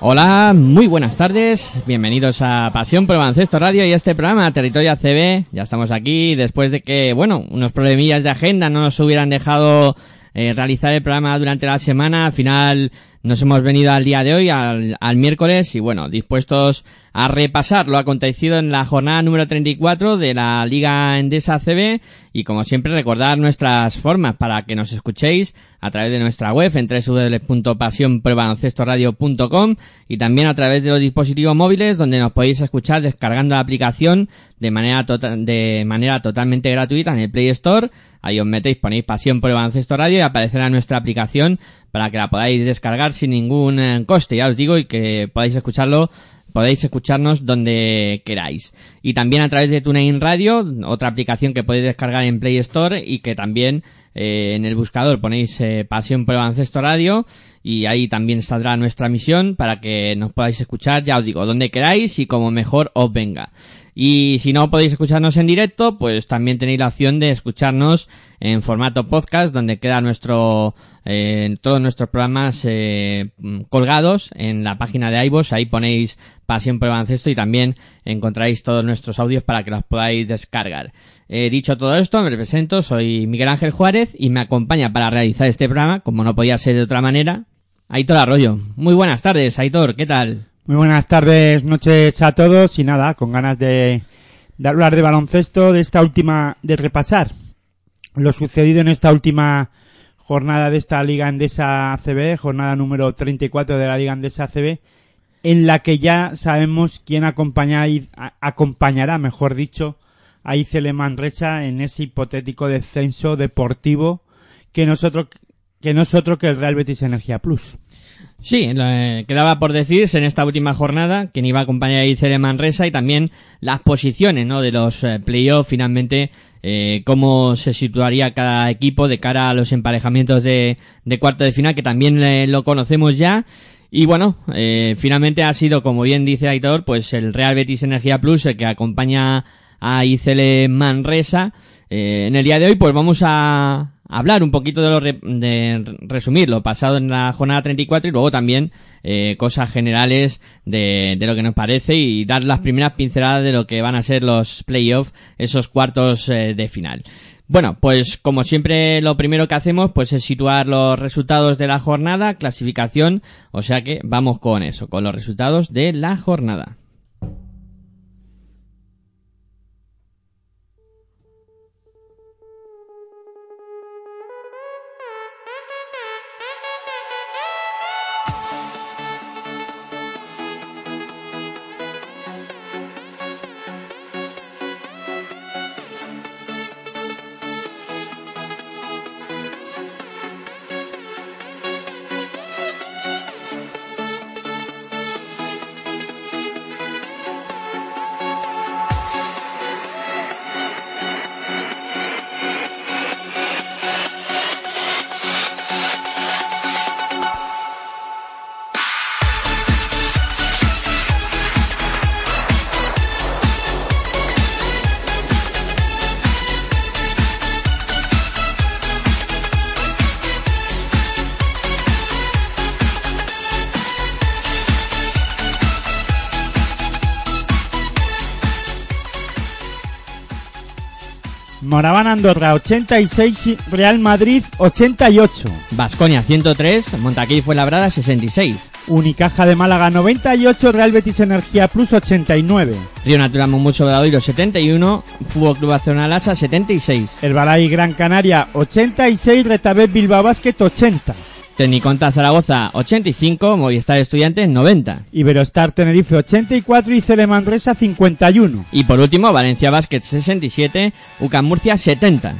Hola, muy buenas tardes. Bienvenidos a Pasión por Radio y a este programa Territorio ACB. Ya estamos aquí después de que, bueno, unos problemillas de agenda no nos hubieran dejado eh, realizar el programa durante la semana. Al final nos hemos venido al día de hoy, al, al miércoles, y bueno, dispuestos a repasar lo acontecido en la jornada número 34 de la Liga Endesa ACB y como siempre recordar nuestras formas para que nos escuchéis a través de nuestra web en www.pasionprobaloncestoradio.com y también a través de los dispositivos móviles donde nos podéis escuchar descargando la aplicación de manera tota- de manera totalmente gratuita en el Play Store. Ahí os metéis, ponéis Pasión por el Radio y aparecerá nuestra aplicación para que la podáis descargar sin ningún eh, coste, ya os digo, y que podáis escucharlo podéis escucharnos donde queráis. Y también a través de TuneIn Radio, otra aplicación que podéis descargar en Play Store y que también eh, en el buscador ponéis eh, Pasión por el Baloncesto Radio y ahí también saldrá nuestra misión para que nos podáis escuchar, ya os digo, donde queráis y como mejor os venga. Y si no podéis escucharnos en directo, pues también tenéis la opción de escucharnos en formato podcast, donde queda nuestro, eh, todos nuestros programas eh, colgados en la página de iVoox. Ahí ponéis Pasión por el Baloncesto y también encontráis todos nuestros audios para que los podáis descargar. Eh, dicho todo esto, me presento, soy Miguel Ángel Juárez y me acompaña para realizar este programa, como no podía ser de otra manera, Aitor Arroyo. Muy buenas tardes, Aitor, ¿qué tal? Muy buenas tardes, noches a todos y nada, con ganas de, de hablar de baloncesto, de esta última, de repasar lo sucedido en esta última jornada de esta Liga Endesa ACB, jornada número 34 de la Liga Endesa ACB, en la que ya sabemos quién acompaña, acompañará, mejor dicho, a Icele Manresa en ese hipotético descenso deportivo que nosotros que nosotros que el Real Betis Energía Plus. Sí, eh, quedaba por decirse en esta última jornada quién iba a acompañar a Icele Manresa y también las posiciones ¿no? de los eh, playoffs, finalmente eh, cómo se situaría cada equipo de cara a los emparejamientos de, de cuarto de final, que también eh, lo conocemos ya. Y bueno, eh, finalmente ha sido, como bien dice Aitor, pues el Real Betis Energía Plus el que acompaña a Icele Manresa. En el día de hoy, pues vamos a hablar un poquito de lo re- resumir lo pasado en la jornada 34 y luego también eh, cosas generales de, de lo que nos parece y dar las primeras pinceladas de lo que van a ser los playoffs, esos cuartos eh, de final. Bueno, pues como siempre lo primero que hacemos pues es situar los resultados de la jornada, clasificación, o sea que vamos con eso, con los resultados de la jornada. Andorra 86, Real Madrid 88. Vasconia 103, Montaquí fue labrada 66. Unicaja de Málaga 98, Real Betis Energía Plus 89. Río Natural Mumbucho Obradoiro 71, Fútbol Club Barcelona Lasa 76. El Balay Gran Canaria 86, Retabet Bilbao Basket 80. Tecniconta Zaragoza 85, Movistar Estudiantes 90. Iberostar Tenerife 84 y Cele Manresa 51. Y por último, Valencia Basket 67, UCAM Murcia 70.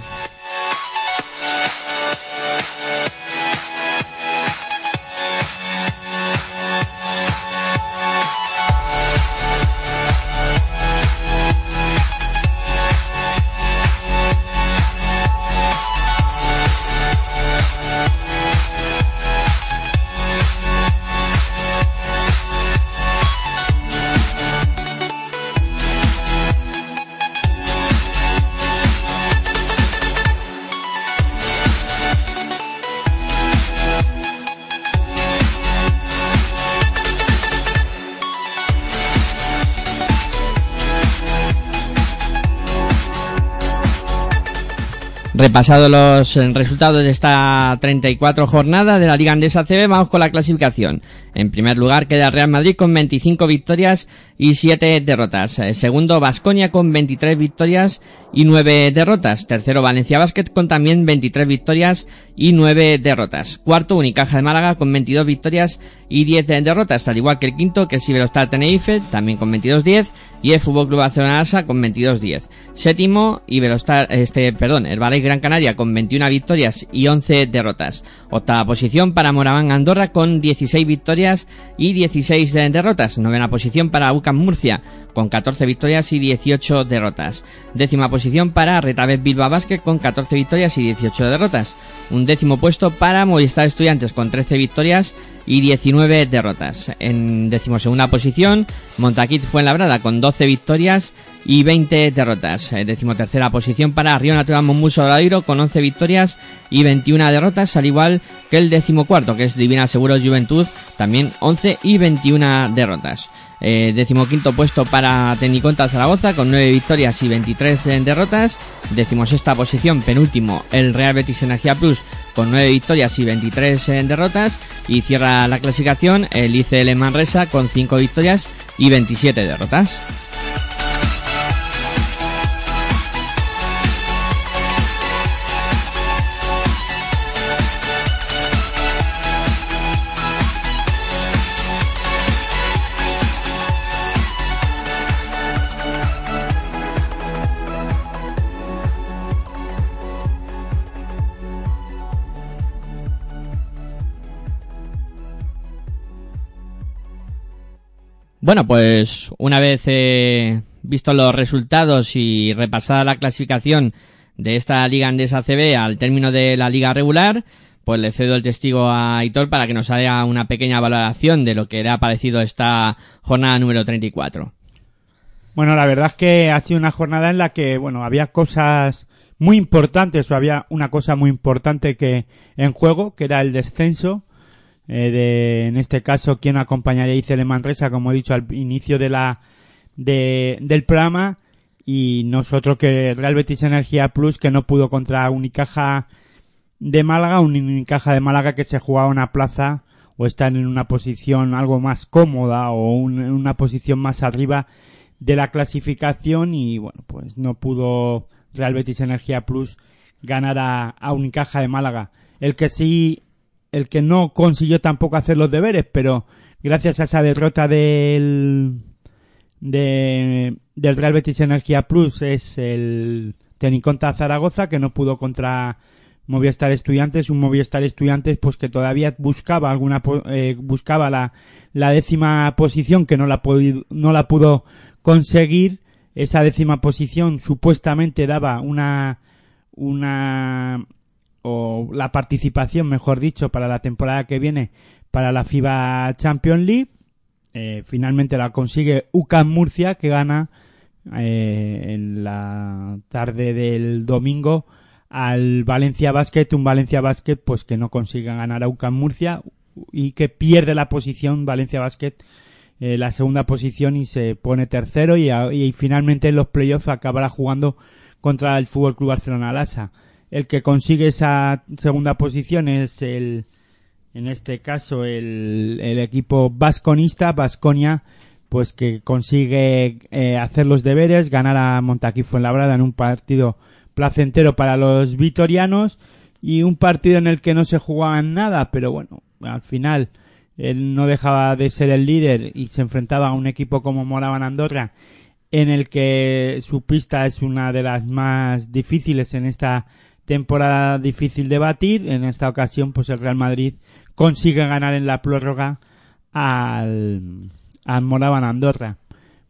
Repasado los eh, resultados de esta 34 jornada de la Liga Andesa CB, vamos con la clasificación. En primer lugar queda Real Madrid con 25 victorias y 7 derrotas. Eh, Segundo, Vasconia con 23 victorias y 9 derrotas. Tercero, Valencia Basket con también 23 victorias y 9 derrotas. Cuarto, Unicaja de Málaga con 22 victorias y 10 de- derrotas, al igual que el quinto, que es Iberostar Tenerife, también con 22-10, y el Fútbol Club Barcelona con 22-10. Séptimo, Iberostar, este, perdón, el Valle Gran Canaria con 21 victorias y 11 derrotas. Octava posición para Moraván Andorra con 16 victorias y 16 de- derrotas. Novena posición para UCAM Murcia con 14 victorias y 18 derrotas. Décima posición para Retabet Bilbao Basket con 14 victorias y 18 derrotas. Un décimo puesto para Movistar Estudiantes con 13 victorias y 19 derrotas. En decimosegunda posición, Montaquit Fuenlabrada con 12 victorias y 20 derrotas. Eh, Decimotercera posición para Río Natural Monmuso Obradoiro con 11 victorias y 21 derrotas, al igual que el decimocuarto, que es Divina Seguros Juventud, también 11 y 21 derrotas. Eh, decimoquinto puesto para Tecniconta Zaragoza con 9 victorias y 23 en derrotas. Decimosexta posición, penúltimo, el Real Betis Energía Plus con 9 victorias y 23 en derrotas. Y cierra la clasificación el ICL Manresa con 5 victorias y 27 derrotas. Bueno, pues una vez eh, visto los resultados y repasada la clasificación de esta Liga Andesa CB al término de la liga regular, pues le cedo el testigo a Aitor para que nos haga una pequeña valoración de lo que le ha parecido esta jornada número 34. Bueno, la verdad es que ha sido una jornada en la que, bueno, había cosas muy importantes, o había una cosa muy importante que en juego, que era el descenso, eh, de, en este caso, quien acompañaría a Icele Manresa, como he dicho al inicio de la, de, del programa, y nosotros que Real Betis Energía Plus, que no pudo contra Unicaja de Málaga, un Unicaja de Málaga que se jugaba una plaza o están en una posición algo más cómoda o en una posición más arriba de la clasificación y bueno, pues no pudo Real Betis Energía Plus ganar a Unicaja de Málaga. El que sí, el que no consiguió tampoco hacer los deberes, pero gracias a esa derrota del de, del Real Betis Energía Plus es el Teniconta Zaragoza que no pudo contra Movistar Estudiantes, un Movistar Estudiantes pues que todavía buscaba alguna eh, buscaba la, la décima posición que no la no la pudo conseguir. Esa décima posición supuestamente daba una una o la participación mejor dicho para la temporada que viene para la FIBA Champions League eh, finalmente la consigue UCAM Murcia que gana eh, en la tarde del domingo al Valencia Basket, un Valencia Basket pues que no consiga ganar a UCAM Murcia y que pierde la posición Valencia Basket eh, la segunda posición y se pone tercero y, y finalmente en los playoffs acabará jugando contra el Fútbol Club Barcelona Lasa. El que consigue esa segunda posición es el, en este caso, el, equipo vasconista, Vasconia, pues que consigue eh, hacer los deberes, ganar a Montaquí Fuenlabrada en un partido placentero para los vitorianos y un partido en el que no se jugaban nada, pero bueno, al final él no dejaba de ser el líder y se enfrentaba a un equipo como Moraban Andorra en el que su pista es una de las más difíciles en esta temporada difícil de batir. En esta ocasión, pues el Real Madrid consigue ganar en la prórroga al, al Moraban Andorra.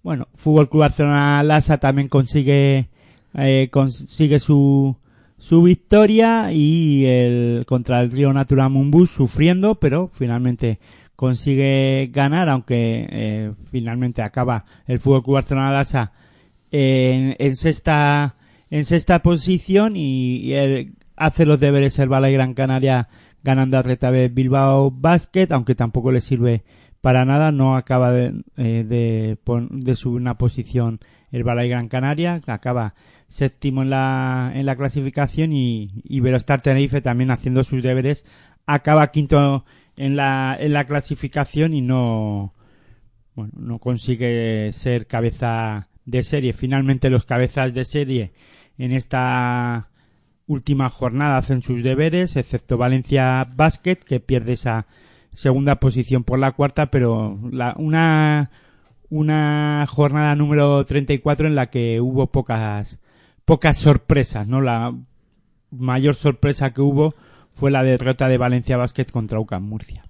Bueno, Fútbol Club Barcelona Lasa también consigue eh, consigue su su victoria y el contra el Río Natural Mumbus sufriendo, pero finalmente consigue ganar, aunque eh, finalmente acaba el Fútbol Club Barcelona Lasa en, en sexta en sexta posición y, hace los deberes el Balay Gran Canaria ganando a Retabé Bilbao Basket, aunque tampoco le sirve para nada, no acaba de, eh, de subir una posición el Balay Gran Canaria, acaba séptimo en la, en la clasificación y, y Velostar Tenerife también haciendo sus deberes, acaba quinto en la, en la clasificación y no, bueno, no consigue ser cabeza de serie. Finalmente los cabezas de serie en esta última jornada hacen sus deberes, excepto Valencia Basket, que pierde esa segunda posición por la cuarta, pero la, una, una jornada número 34 en la que hubo pocas, pocas sorpresas, ¿no? La mayor sorpresa que hubo fue la derrota de Valencia Basket contra UCAM Murcia.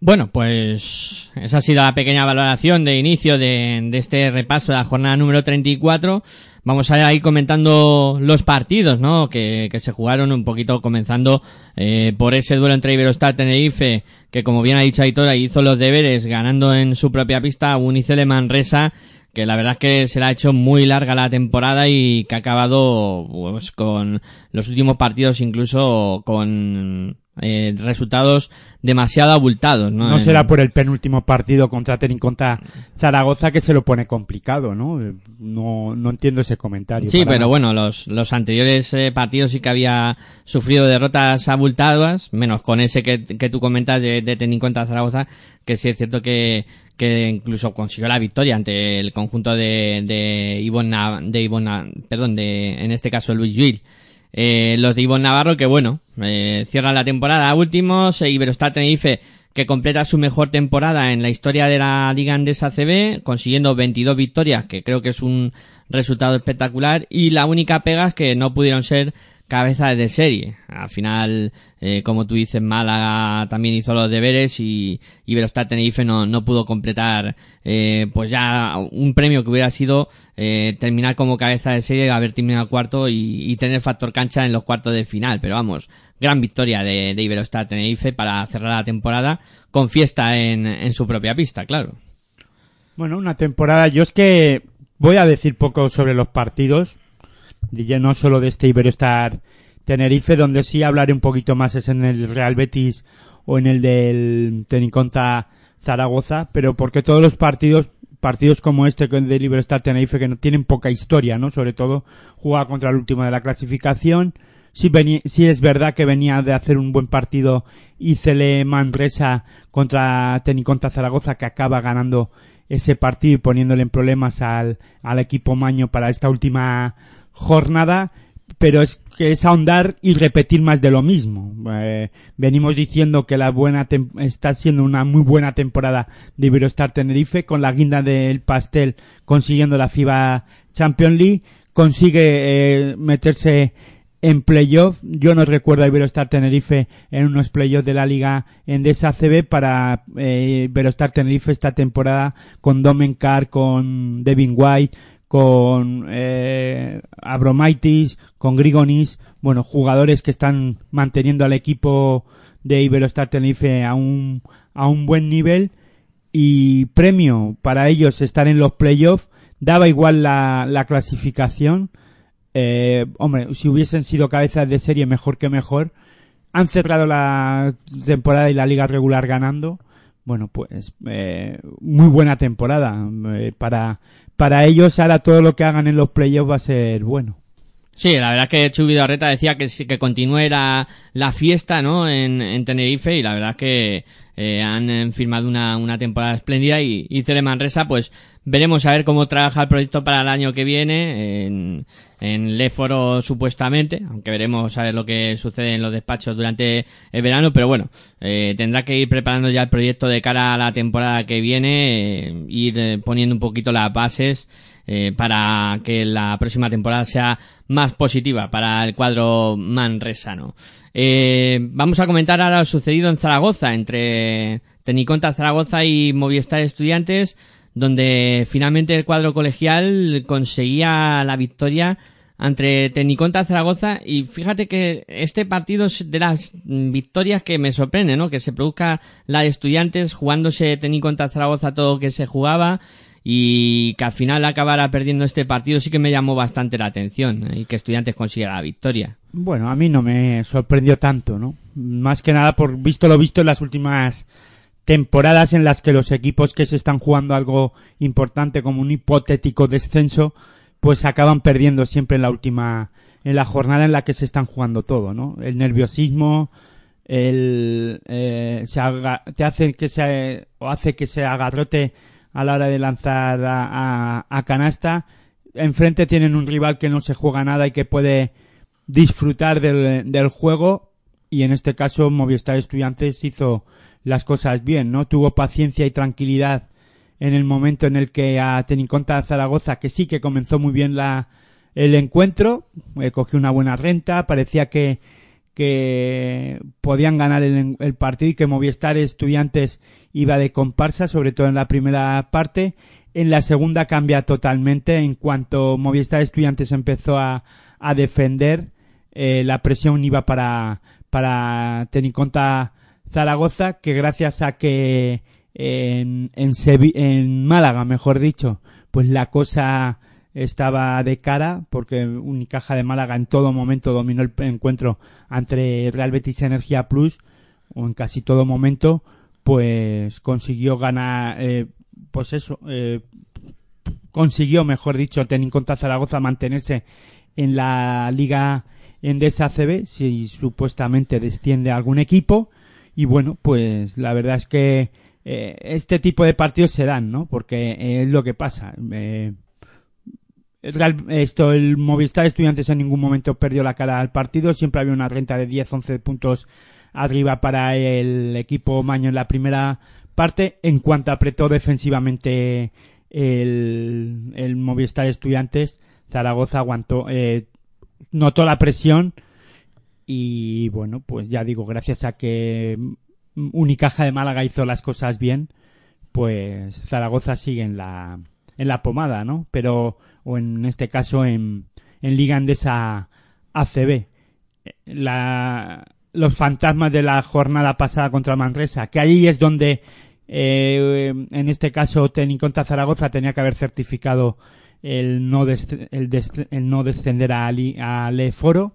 Bueno, pues esa ha sido la pequeña valoración de inicio de, de, este repaso de la jornada número 34. Vamos a ir comentando los partidos, ¿no? Que, que se jugaron un poquito comenzando eh, por ese duelo entre Iberostar Tenerife, que como bien ha dicho Aitora, hizo los deberes ganando en su propia pista Unicele Manresa, que la verdad es que se le ha hecho muy larga la temporada y que ha acabado pues, con los últimos partidos incluso con eh, resultados demasiado abultados. No, no será por el penúltimo partido contra Tenin contra Zaragoza que se lo pone complicado, ¿no? No, no entiendo ese comentario. Sí, pero nada. bueno, los, los anteriores eh, partidos sí que había sufrido derrotas abultadas, menos con ese que, que tú comentas de, de Tenin contra Zaragoza, que sí es cierto que, que incluso consiguió la victoria ante el conjunto de, de Ivona, de Ivona, perdón, de, en este caso Luis Gil. Eh, los de Ivonne Navarro que bueno, eh, cierran la temporada. Últimos, e Iberostar Tenerife que completa su mejor temporada en la historia de la Liga Andesa CB, consiguiendo 22 victorias, que creo que es un resultado espectacular, y la única pega es que no pudieron ser cabeza de serie. Al final, eh, como tú dices, Málaga también hizo los deberes y Iberostar Tenerife no, no pudo completar eh, pues ya un premio que hubiera sido eh, terminar como cabeza de serie, haber terminado cuarto y, y, tener factor cancha en los cuartos de final. Pero vamos, gran victoria de, de Iberostar Tenerife para cerrar la temporada con fiesta en, en su propia pista, claro. Bueno, una temporada, yo es que voy a decir poco sobre los partidos, ya no solo de este Iberostar Tenerife, donde sí hablaré un poquito más es en el Real Betis o en el del Teniconta Zaragoza, pero porque todos los partidos partidos como este del Iberostar Tenerife que no tienen poca historia, ¿no? Sobre todo juega contra el último de la clasificación. Sí, venía, sí es verdad que venía de hacer un buen partido Icele Manresa contra Teniconta Zaragoza que acaba ganando ese partido y poniéndole en problemas al, al equipo Maño para esta última jornada, pero es que es ahondar y repetir más de lo mismo. Eh, venimos diciendo que la buena está siendo una muy buena temporada de Iberostar Tenerife con la guinda del pastel consiguiendo la FIBA Champions League, consigue eh, meterse en playoff. Yo no recuerdo a Iberostar Tenerife en unos playoffs de la Liga Endesa CB para eh, Iberostar Tenerife esta temporada con Domenkar, con Devin White, con eh, Abromaitis, con Grigonis, bueno, jugadores que están manteniendo al equipo de Iberostar Tenerife a un, a un buen nivel. Y premio para ellos estar en los playoffs, daba igual la, la clasificación, eh, hombre, si hubiesen sido cabezas de serie mejor que mejor, han cerrado la temporada y la liga regular ganando, bueno, pues eh, muy buena temporada eh, para para ellos ahora todo lo que hagan en los playoffs va a ser bueno. Sí, la verdad es que Chubi Arreta decía que que continúe la, fiesta, ¿no? En, en Tenerife y la verdad es que eh, han eh, firmado una, una temporada espléndida y, y Cere pues veremos a ver cómo trabaja el proyecto para el año que viene en, en Léforo supuestamente, aunque veremos a ver lo que sucede en los despachos durante el verano, pero bueno, eh, tendrá que ir preparando ya el proyecto de cara a la temporada que viene, eh, ir eh, poniendo un poquito las bases eh, para que la próxima temporada sea más positiva para el cuadro manresano. Eh, vamos a comentar ahora lo sucedido en Zaragoza entre Teniconta Zaragoza y Movistar Estudiantes, donde finalmente el cuadro colegial conseguía la victoria ante Teniconta Zaragoza y fíjate que este partido es de las victorias que me sorprende, ¿no? Que se produzca la de estudiantes jugándose Teniconta Zaragoza todo lo que se jugaba y que al final acabara perdiendo este partido sí que me llamó bastante la atención ¿eh? y que estudiantes consiguiera la victoria. Bueno, a mí no me sorprendió tanto, ¿no? Más que nada por visto lo visto en las últimas temporadas en las que los equipos que se están jugando algo importante como un hipotético descenso, pues acaban perdiendo siempre en la última, en la jornada en la que se están jugando todo, ¿no? El nerviosismo, el, eh, se te hace que se, o hace que se agarrote a la hora de lanzar a, a- a canasta. Enfrente tienen un rival que no se juega nada y que puede disfrutar del, del juego y en este caso Movistar Estudiantes hizo las cosas bien, ¿no? Tuvo paciencia y tranquilidad en el momento en el que a Teniconta Zaragoza, que sí que comenzó muy bien la, el encuentro, eh, cogió una buena renta, parecía que, que podían ganar el, el partido y que Movistar Estudiantes iba de comparsa, sobre todo en la primera parte. En la segunda cambia totalmente. En cuanto Movistar Estudiantes empezó a, a defender, eh, la presión iba para, para Teniconta Zaragoza, que gracias a que en, en, Málaga, mejor dicho, pues la cosa estaba de cara, porque Unicaja de Málaga en todo momento dominó el encuentro ante Real Betis Energía Plus, o en casi todo momento, pues consiguió ganar, eh, pues eso, eh, consiguió, mejor dicho, tener contra Zaragoza mantenerse en la Liga Endesa ACB, si supuestamente desciende algún equipo. Y bueno, pues la verdad es que eh, este tipo de partidos se dan, ¿no? Porque es lo que pasa. Eh, esto, el Movistar Estudiantes en ningún momento perdió la cara al partido, siempre había una renta de 10, 11 puntos arriba para el equipo Maño en la primera parte. En cuanto apretó defensivamente el, el Movistar Estudiantes, Zaragoza aguantó, eh, notó la presión y bueno, pues ya digo, gracias a que Unicaja de Málaga hizo las cosas bien, pues Zaragoza sigue en la, en la pomada, ¿no? Pero, o en este caso en, en Liga Andesa ACB. La, los fantasmas de la jornada pasada contra Manresa, que ahí es donde, eh, en este caso, Teni contra Zaragoza tenía que haber certificado el no, el, el no descender a, a Leforo.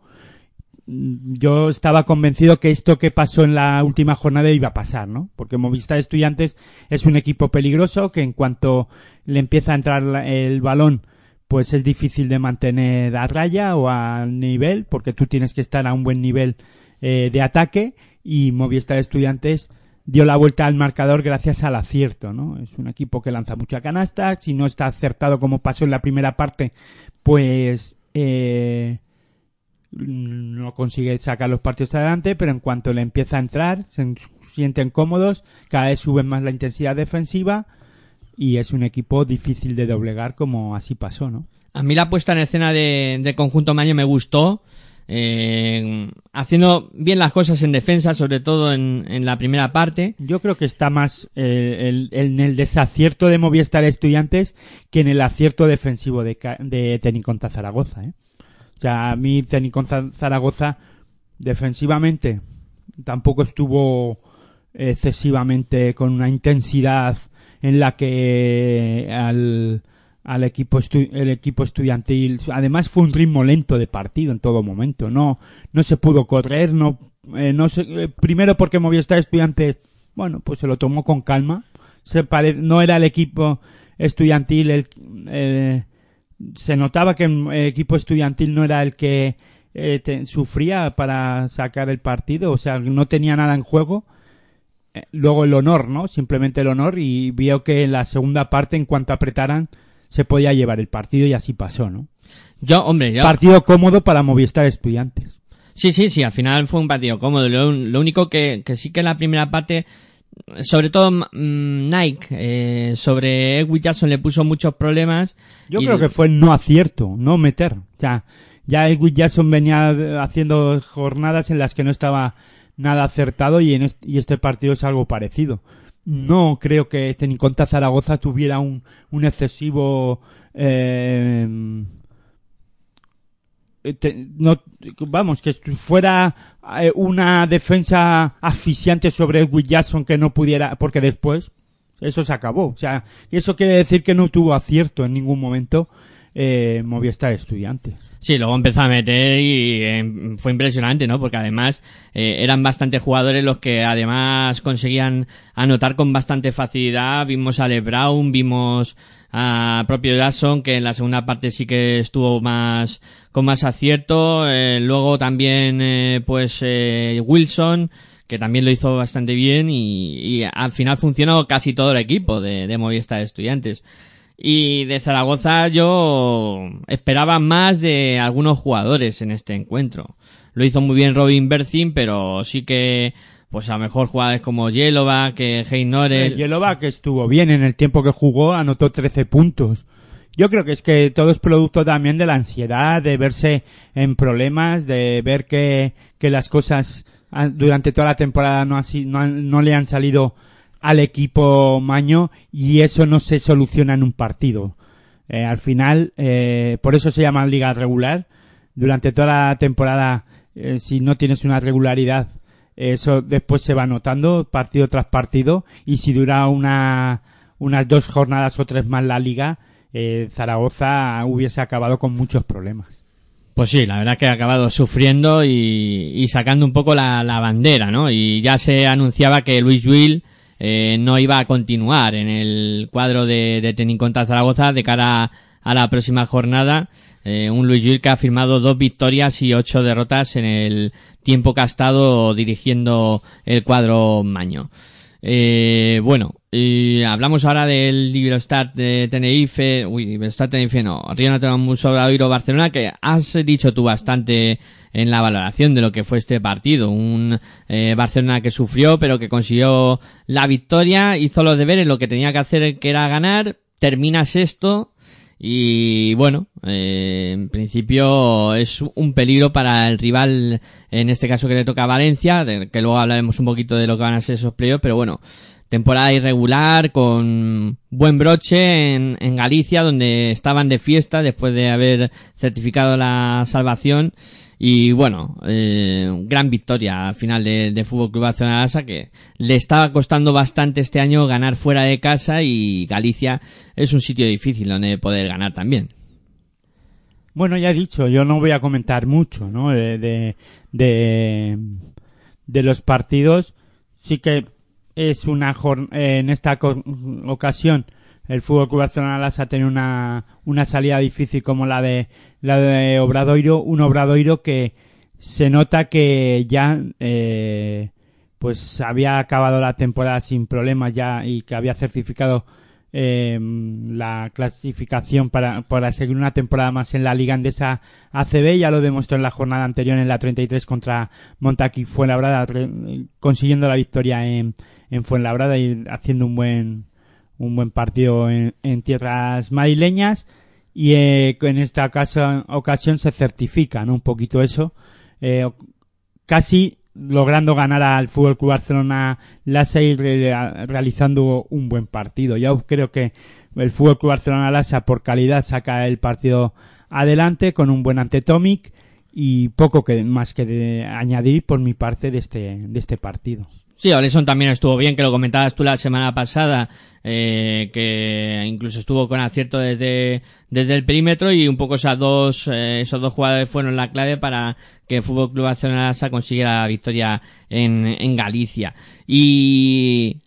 Mm, Yo estaba convencido que esto que pasó en la última jornada iba a pasar, ¿no? Porque Movistar Estudiantes es un equipo peligroso que en cuanto le empieza a entrar el balón, pues es difícil de mantener a raya o a nivel, porque tú tienes que estar a un buen nivel eh, de ataque y Movistar Estudiantes dio la vuelta al marcador gracias al acierto, ¿no? Es un equipo que lanza mucha canasta, si no está acertado como pasó en la primera parte, pues eh, no consigue sacar los partidos adelante, pero en cuanto le empieza a entrar, se sienten cómodos, cada vez suben más la intensidad defensiva y es un equipo difícil de doblegar como así pasó, ¿no? A mí la puesta en escena de, del conjunto Maño me gustó. eh, haciendo bien las cosas en defensa, sobre todo en, en la primera parte. Yo creo que está más eh, el- en el desacierto de Movistar Estudiantes que en el acierto defensivo de, de Teniconta Zaragoza. ¿eh? Sea, a mí Teniconta Zaragoza defensivamente tampoco estuvo excesivamente con una intensidad en la que al, al equipo el equipo estudiantil además fue un ritmo lento de partido en todo momento no no se pudo correr no eh, no se, eh, primero porque Movistar Estudiantes bueno pues se lo tomó con calma se pare- no era el equipo estudiantil el eh, se notaba que el equipo estudiantil no era el que eh, te- sufría para sacar el partido, o sea, no tenía nada en juego. Eh, Luego el honor, ¿no? Simplemente el honor y vio que en la segunda parte, en cuanto apretaran, se podía llevar el partido y así pasó, ¿no? Yo, hombre, yo... Partido cómodo para Movistar Estudiantes. Sí, sí, sí, al final fue un partido cómodo. Lo, lo único que, que sí que en la primera parte, sobre todo mm, Nike, eh, sobre Edwin Jackson le puso muchos problemas. Yo creo que fue no acierto, no meter. O sea, ya Edwin Jackson venía haciendo jornadas en las que no estaba nada acertado y en este, y este partido es algo parecido. No creo que Teniconta Zaragoza tuviera un, un excesivo eh, te- no, vamos, que fuera eh, una defensa asfixiante sobre Edwin Jackson que no pudiera, porque después eso se acabó. O sea, y eso quiere decir que no tuvo acierto en ningún momento eh, Movistar Estudiantes. Sí, luego empezó a meter y eh, fue impresionante, ¿no? Porque además eh, eran bastantes jugadores los que además conseguían anotar con bastante facilidad. Vimos a Le Brown, vimos a propio Jackson que en la segunda parte sí que estuvo más con más acierto. Eh, luego también eh, pues eh, Wilson que también lo hizo bastante bien y, y al final funcionó casi todo el equipo de, de Movistar Estudiantes. Y de Zaragoza yo esperaba más de algunos jugadores en este encuentro. Lo hizo muy bien Robin Bercin, pero sí que, pues a lo mejor jugadores como Yelova, que Hein Norel. Yelova, que estuvo bien en el tiempo que jugó, anotó 13 puntos. Yo creo que es que todo es producto también de la ansiedad, de verse en problemas, de ver que, que las cosas ah, durante toda la temporada no, así, no, no le han salido al equipo Maño y eso no se soluciona en un partido. Eh, al final, eh, por eso se llama liga regular. Durante toda la temporada, eh, si no tienes una regularidad, eso después se va notando partido tras partido y si dura una, unas dos jornadas o tres más la liga, eh, Zaragoza hubiese acabado con muchos problemas. Pues sí, la verdad que ha acabado sufriendo y, y sacando un poco la, la bandera, ¿no? Y ya se anunciaba que Luis Will eh, no iba a continuar en el cuadro de, de Tenin contra Zaragoza de cara a la próxima jornada. Eh, un Luis que ha firmado dos victorias y ocho derrotas en el tiempo que ha estado dirigiendo el cuadro Maño. Eh, bueno, y hablamos ahora del Liberostar de Tenerife, uy, Liberostar Tenerife no, Río Nacional Sobradoiro Barcelona, que has dicho tú bastante en la valoración de lo que fue este partido. Un eh, Barcelona que sufrió, pero que consiguió la victoria, hizo los deberes, lo que tenía que hacer que era ganar, termina sexto, y bueno, eh, en principio es un peligro para el rival, en este caso que le toca a Valencia, que luego hablaremos un poquito de lo que van a ser esos playoffs, pero bueno, temporada irregular con buen broche en, en Galicia, donde estaban de fiesta después de haber certificado la salvación. Y bueno, eh, gran victoria al final de, de Fútbol Club Barcelona que le estaba costando bastante este año ganar fuera de casa y Galicia es un sitio difícil donde poder ganar también. Bueno, ya he dicho, yo no voy a comentar mucho, ¿no? De, de, de, de los partidos. Sí que es una en esta ocasión el Fútbol Club Barcelona ha tenido una, una salida difícil como la de la de Obradoiro, un Obradoiro que se nota que ya eh, pues había acabado la temporada sin problemas ya y que había certificado eh, la clasificación para, para seguir una temporada más en la Liga Andesa ACB. Ya lo demostró en la jornada anterior en la 33 contra Montaquí Fuenlabrada, consiguiendo la victoria en, en Fuenlabrada y haciendo un buen, un buen partido en, en tierras madrileñas. Y eh, en esta ocasión, se certifica ¿no? un poquito eso. Eh, casi logrando ganar al Fútbol Club Barcelona Lassa y re- realizando un buen partido. Yo creo que el Fútbol Club Barcelona Lassa por calidad saca el partido adelante con un buen antetomic y poco que más que de añadir por mi parte de este de este partido. Sí, Oleson también estuvo bien, que lo comentabas tú la semana pasada, eh, que incluso estuvo con acierto desde, desde el perímetro y un poco esas dos, eh, esos dos jugadores fueron la clave para que el Fútbol Club Barcelona Lassa consiguiera la victoria en, en Galicia. Y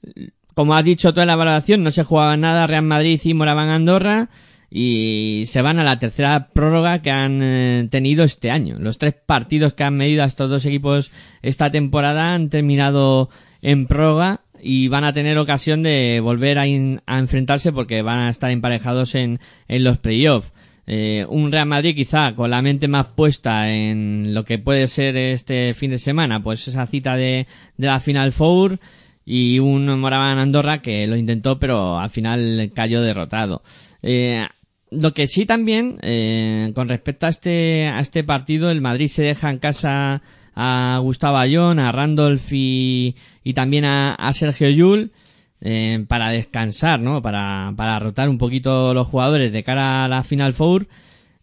como has dicho en la valoración, no se jugaba nada Real Madrid y Moraván Andorra. y se van a la tercera prórroga que han eh, tenido este año. Los tres partidos que han medido a estos dos equipos esta temporada han terminado en prórroga y van a tener ocasión de volver a, enfrentarse porque van a estar emparejados en, en los playoffs. Eh, un Real Madrid quizá con la mente más puesta en lo que puede ser este fin de semana, pues esa cita de, de la Final Four y un Moraban Andorra que lo intentó pero al final cayó derrotado. Eh, lo que sí también, eh, con respecto a este, a este partido, el Madrid se deja en casa a Gustavo Ayón, a Randolph y, y también a, a Sergio Yul eh, para descansar, ¿no? Para, para rotar un poquito los jugadores de cara a la Final Four.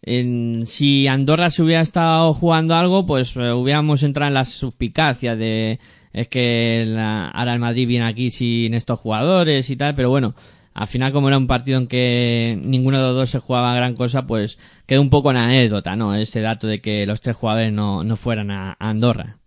si Andorra se hubiera estado jugando algo, pues eh, hubiéramos entrado en la suspicacia de es que la, ahora el Madrid viene aquí sin estos jugadores y tal, pero bueno, al final como era un partido en que ninguno de los dos se jugaba gran cosa, pues quedó un poco en anécdota, ¿no? Ese dato de que los tres jugadores no, no fueran a, Andorra.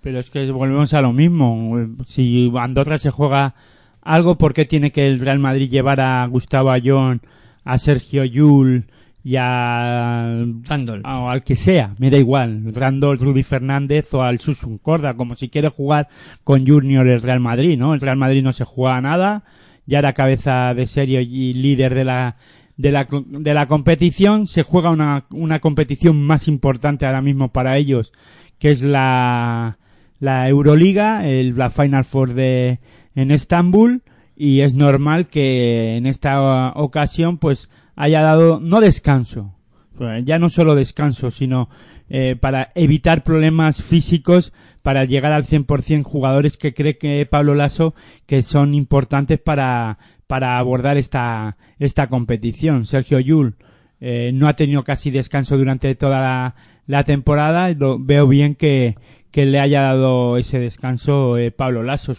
Pero es que volvemos a lo mismo. Si Andorra se juega algo, ¿por qué tiene que el Real Madrid llevar a Gustavo Ayón, a Sergio Yul y a Randolph. O al que sea, me da igual, Randolph, Rudy Fernández o al Susun Corda, como si quiere jugar con Junior el Real Madrid, ¿no? El Real Madrid no se juega nada, ya era cabeza de serie y líder de la, de la, de la competición. Se juega una, una competición más importante ahora mismo para ellos, que es la, la Euroliga, el, la Final Four de, en Estambul, y es normal que en esta ocasión pues haya dado no descanso, ya no solo descanso, sino eh, para evitar problemas físicos para llegar al 100% jugadores que cree que Pablo Lasso que son importantes para, para abordar esta, esta competición. Sergio Yul eh, no ha tenido casi descanso durante toda la, temporada. Veo bien que, que le haya dado ese descanso eh, Pablo Lasso.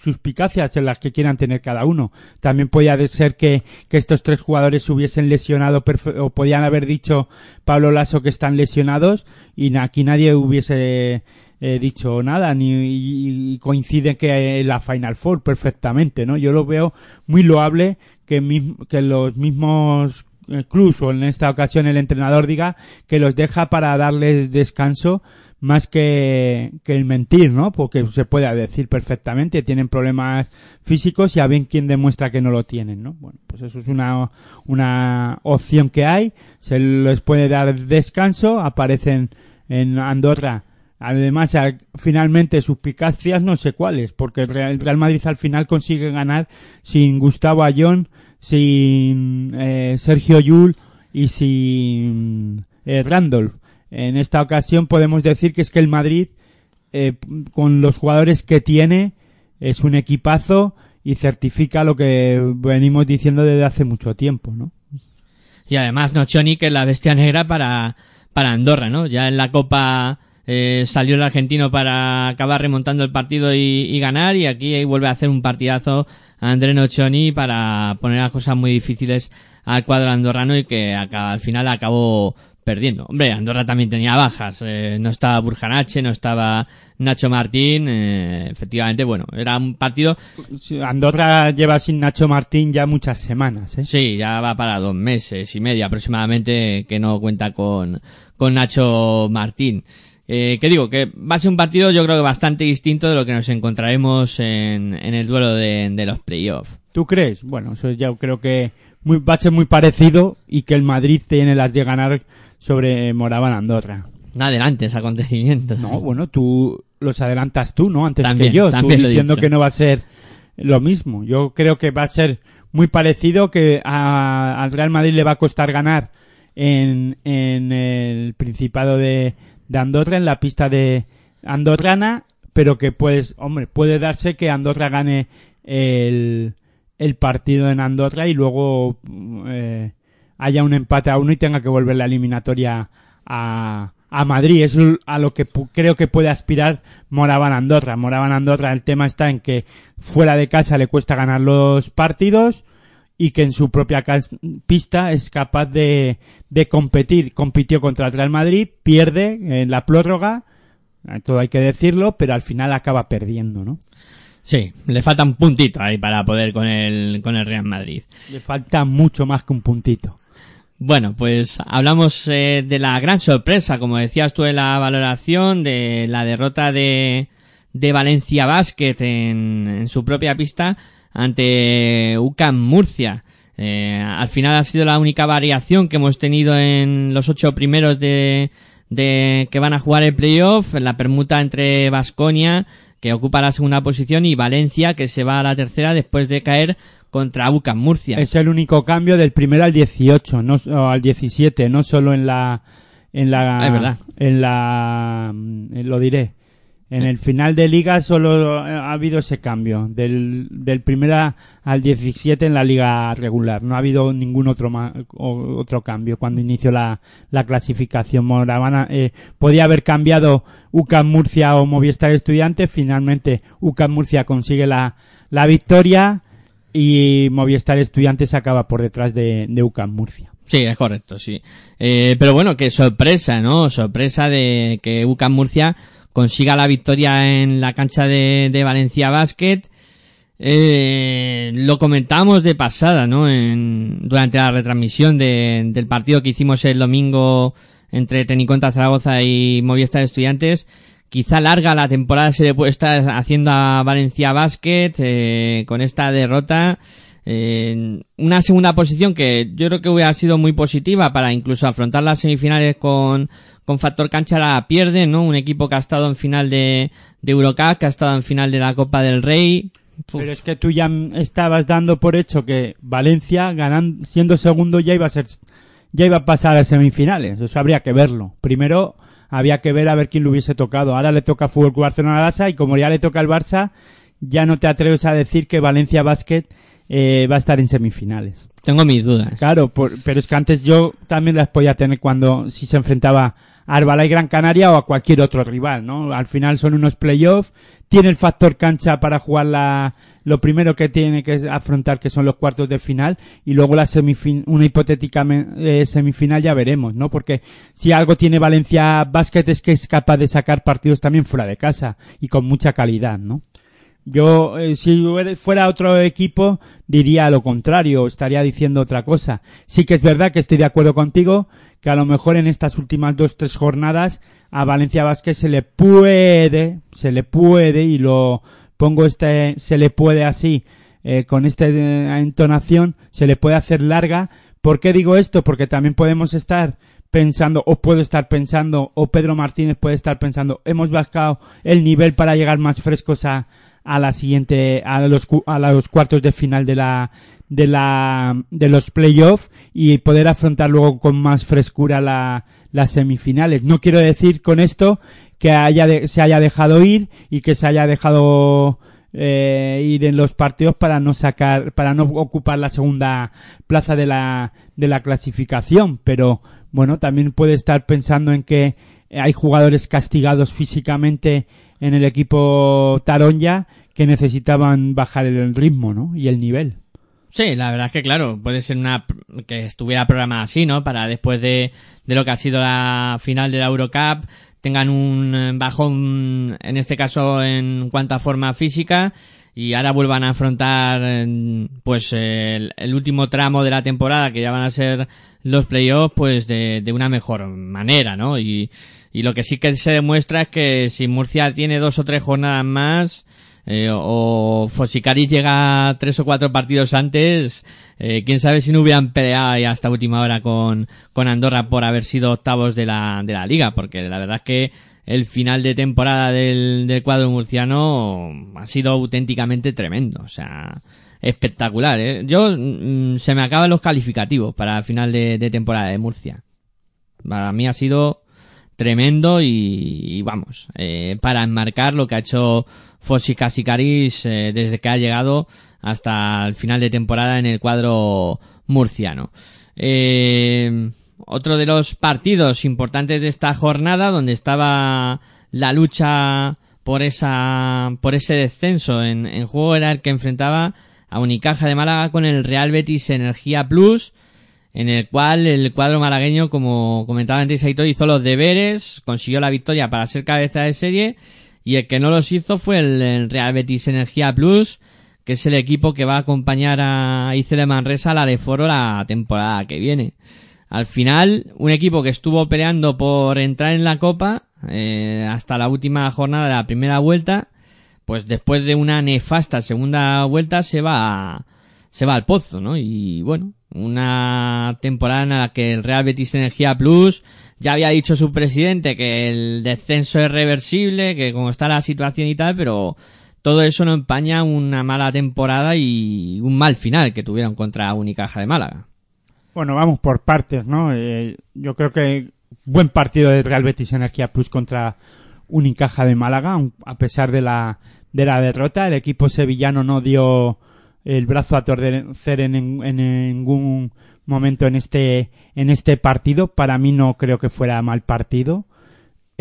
Suspicacias en las que quieran tener cada uno. También podía ser que, que estos tres jugadores se hubiesen lesionado o podían haber dicho Pablo Lasso que están lesionados y aquí nadie hubiese eh, dicho nada ni y, coincide que la Final Four perfectamente, ¿no? Yo lo veo muy loable que, que los mismos eh, clubs o en esta ocasión el entrenador diga que los deja para darles descanso más que, que el mentir, ¿no? Porque se puede decir perfectamente, tienen problemas físicos y a bien quien demuestra que no lo tienen, ¿no? Bueno, pues eso es una, una opción que hay, se les puede dar descanso, aparecen en Andorra Además, finalmente sus picastias no sé cuáles, porque el Real, Madrid al final consigue ganar sin Gustavo Ayón, sin eh, Sergio Yul y sin eh, Randolph. En esta ocasión podemos decir que es que el Madrid, eh, con los jugadores que tiene, es un equipazo y certifica lo que venimos diciendo desde hace mucho tiempo, ¿no? Y además Nochoni que es la bestia negra para, para Andorra, ¿no? Ya en la Copa eh, salió el argentino para acabar remontando el partido y, ganar y aquí vuelve a hacer un partidazo a André Nochoni para poner las cosas muy difíciles al cuadro andorrano y que al final acabó perdiendo. Hombre, Andorra también tenía bajas. Eh, no estaba Burjanache, no estaba Nacho Martín. Eh, efectivamente, bueno, era un partido. Andorra lleva sin Nacho Martín ya muchas semanas. ¿eh? Sí, ya va para dos meses y medio aproximadamente que no cuenta con, con Nacho Martín. Eh, que digo, que va a ser un partido yo creo que bastante distinto de lo que nos encontraremos en, en el duelo de, de los playoffs. ¿Tú crees? Bueno, eso ya creo que muy, va a ser muy parecido y que el Madrid tiene las de ganar sobre Moraban Andorra. Adelantes acontecimientos. No, bueno, tú los adelantas tú, ¿no? Antes que yo, tú diciendo que no va a ser lo mismo. Yo creo que va a ser muy parecido, que a, al Real Madrid le va a costar ganar en, en el Principado de, de Andorra en la pista de andorrana, pero que pues, hombre, puede darse que Andorra gane el, el partido en Andorra y luego eh, haya un empate a uno y tenga que volver la eliminatoria a, a Madrid. Es a lo que creo que puede aspirar Moraban Andorra. Moraban Andorra, el tema está en que fuera de casa le cuesta ganar los partidos y que en su propia pista es capaz de, de competir. Compitió contra el Real Madrid, pierde en la prórroga, todo hay que decirlo, pero al final acaba perdiendo, ¿no? Sí, le falta un puntito ahí para poder con el, con el Real Madrid. Le falta mucho más que un puntito. Bueno, pues hablamos eh, de la gran sorpresa, como decías tú en la valoración, de la derrota de, de Valencia Basket en, en su propia pista ante UCAM Murcia. Eh, al final ha sido la única variación que hemos tenido en los ocho primeros de, de que van a jugar el playoff, la permuta entre Vasconia, que ocupa la segunda posición, y Valencia, que se va a la tercera después de caer contra UCAM Murcia. Es el único cambio del primero al 18, no o al 17, no solo en la en la Es verdad. en la en lo diré. En el final de liga solo ha habido ese cambio del del primera al 17 en la liga regular. No ha habido ningún otro ma- otro cambio cuando inició la, la clasificación moravana. Eh, podía haber cambiado UCAM Murcia o Movistar Estudiantes. Finalmente UCAM Murcia consigue la la victoria y Movistar Estudiantes acaba por detrás de, de UCAM Murcia. Sí, es correcto, sí. Eh, pero bueno, que sorpresa, ¿no? Sorpresa de que UCAM Murcia consiga la victoria en la cancha de, de Valencia Basket. Eh, lo comentamos de pasada, ¿no? En, durante la retransmisión de- del partido que hicimos el domingo entre Teniconta Zaragoza y Movistar Estudiantes. Quizá larga la temporada se le puede estar haciendo a Valencia Basket eh, con esta derrota. Eh, una segunda posición que yo creo que hubiera sido muy positiva para incluso afrontar las semifinales con, con factor cancha la pierde, ¿no? Un equipo que ha estado en final de, de Eurocup, que ha estado en final de la Copa del Rey. Pero es que tú ya estabas dando por hecho que Valencia, ganando, siendo segundo, ya iba a ser, ya iba a pasar a semifinales. Eso habría que verlo. Primero había que ver a ver quién le hubiese tocado. Ahora le toca Fútbol Club Barcelona al Barça y como ya le toca al Barça, ya no te atreves a decir que Valencia Basket eh, va a estar en semifinales. Tengo mis dudas. Claro, por- pero es que antes yo también las podía tener cuando si se enfrentaba a Arbala y Gran Canaria o a cualquier otro rival, ¿no? Al final son unos playoffs, tiene el factor cancha para jugar la, lo primero que tiene que afrontar que son los cuartos de final y luego la semifin, una hipotética eh, semifinal ya veremos, ¿no? Porque si algo tiene Valencia Basket es que es capaz de sacar partidos también fuera de casa y con mucha calidad, ¿no? Yo, eh, si fuera otro equipo, diría lo contrario, estaría diciendo otra cosa. Sí que es verdad que estoy de acuerdo contigo, que a lo mejor en estas últimas dos, tres jornadas a Valencia Vázquez se le puede, se le puede, y lo pongo este, se le puede así, eh, con esta eh, entonación, se le puede hacer larga. ¿Por qué digo esto? Porque también podemos estar pensando, o puedo estar pensando, o Pedro Martínez puede estar pensando, hemos bajado el nivel para llegar más frescos a, a la siguiente, a los, a los cuartos de final de la, de la, de los playoffs y poder afrontar luego con más frescura la, las semifinales. No quiero decir con esto que haya de- se haya dejado ir y que se haya dejado eh, ir en los partidos para no sacar, para no ocupar la segunda plaza de la, de la clasificación, pero bueno, también puede estar pensando en que hay jugadores castigados físicamente en el equipo Taronja que necesitaban bajar el ritmo, ¿no? Y el nivel. Sí, la verdad es que claro, puede ser una que estuviera programada así, ¿no? Para después de, de lo que ha sido la final de la Eurocup tengan un eh, bajón, en este caso en cuanto a forma física y ahora vuelvan a afrontar pues el, el último tramo de la temporada que ya van a ser los playoffs pues de, de una mejor manera, ¿no? Y, y lo que sí que se demuestra es que si Murcia tiene dos o tres jornadas más eh, o Fosicari llega tres o cuatro partidos antes, eh, quién sabe si no hubieran peleado hasta última hora con, con Andorra por haber sido octavos de la, de la liga, porque la verdad es que el final de temporada del, del cuadro murciano ha sido auténticamente tremendo, o sea, espectacular. ¿eh? Yo, mm, se me acaban los calificativos para el final de, de temporada de Murcia. Para mí ha sido tremendo y, vamos, eh, para enmarcar lo que ha hecho Fossi Casicaris eh, desde que ha llegado hasta el final de temporada en el cuadro murciano. Eh, otro de los partidos importantes de esta jornada donde estaba la lucha por esa por ese descenso en, en juego era el que enfrentaba a Unicaja de Málaga con el Real Betis Energía Plus en el cual el cuadro malagueño, como comentaba antes Aitor, hizo los deberes, consiguió la victoria para ser cabeza de serie, y el que no los hizo fue el, Real Betis Energía Plus, que es el equipo que va a acompañar a Icele Manresa al Aleforo la temporada que viene. Al final, un equipo que estuvo peleando por entrar en la Copa eh, hasta la última jornada de la primera vuelta, pues después de una nefasta segunda vuelta se va se va al pozo, ¿no? Y bueno, una temporada en la que el Real Betis Energía Plus ya había dicho su presidente que el descenso es reversible, que como está la situación y tal, pero todo eso no empaña una mala temporada y un mal final que tuvieron contra Unicaja de Málaga. Bueno, vamos por partes, ¿no? Eh, yo creo que buen partido de Real Betis Energía Plus contra Unicaja de Málaga, a pesar de la, de la derrota. El equipo sevillano no dio el brazo a torcer en, en, ningún momento en este, en este partido. Para mí no creo que fuera mal partido.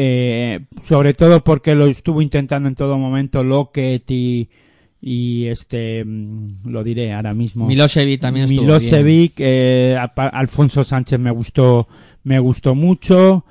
Eh, sobre todo porque lo estuvo intentando en todo momento Lockett y, y este mm, lo diré ahora mismo Milosevic también estuvo Milosevic eh, Alfonso Sánchez me gustó me gustó mucho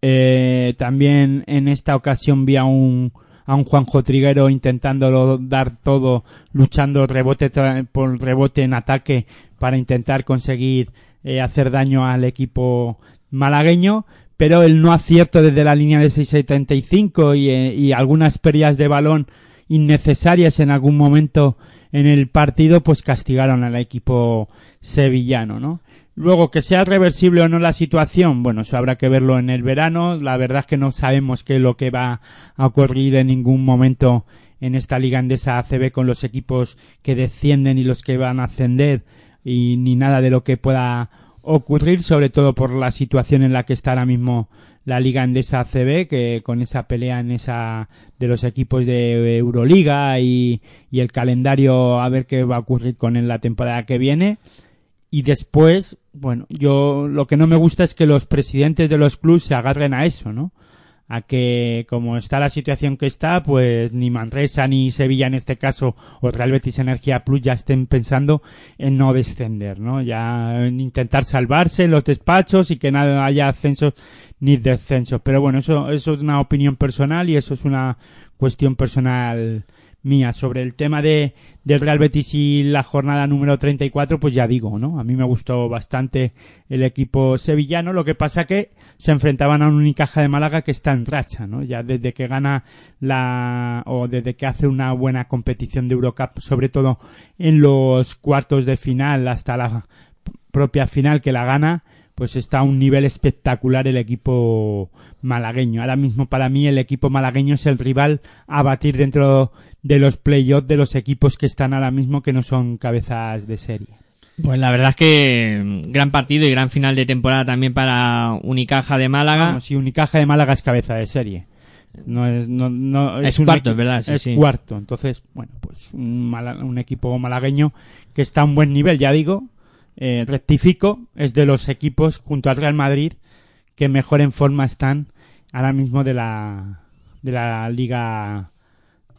eh, también en esta ocasión vi a un a un Juanjo Triguero intentándolo dar todo luchando rebote por rebote en ataque para intentar conseguir eh, hacer daño al equipo malagueño pero el no acierto desde la línea de 6.75 y, eh, y algunas pérdidas de balón innecesarias en algún momento en el partido, pues castigaron al equipo sevillano, ¿no? Luego, que sea reversible o no la situación, bueno, eso habrá que verlo en el verano. La verdad es que no sabemos qué es lo que va a ocurrir en ningún momento en esta liga andesa ACB con los equipos que descienden y los que van a ascender y ni nada de lo que pueda ocurrir, sobre todo por la situación en la que está ahora mismo la liga andesa ACB, que con esa pelea en esa de los equipos de Euroliga y, y el calendario a ver qué va a ocurrir con él la temporada que viene. Y después, bueno, yo lo que no me gusta es que los presidentes de los clubes se agarren a eso, ¿no? a que como está la situación que está, pues ni Manresa ni Sevilla en este caso o Real Betis Energía Plus ya estén pensando en no descender, ¿no? Ya en intentar salvarse los despachos y que nada haya ascensos ni descensos. Pero bueno, eso, eso es una opinión personal y eso es una cuestión personal mía. Sobre el tema de del Real Betis y la jornada número 34 pues ya digo no a mí me gustó bastante el equipo sevillano. Lo que pasa que se enfrentaban a un Unicaja de Málaga que está en racha no ya desde que gana la o desde que hace una buena competición de Eurocup sobre todo en los cuartos de final hasta la propia final que la gana pues está a un nivel espectacular el equipo malagueño. Ahora mismo para mí el equipo malagueño es el rival a batir dentro de los playoffs de los equipos que están ahora mismo que no son cabezas de serie. Pues la verdad es que mm, gran partido y gran final de temporada también para Unicaja de Málaga. Vamos, si Unicaja de Málaga es cabeza de serie. No es, no, no, es, cuarto, es verdad. es cuarto. Entonces, bueno, pues un, un, equipo malagueño que está a un buen nivel, ya digo. Eh, rectifico, es de los equipos junto al Real Madrid que mejor en forma están ahora mismo de la, de la Liga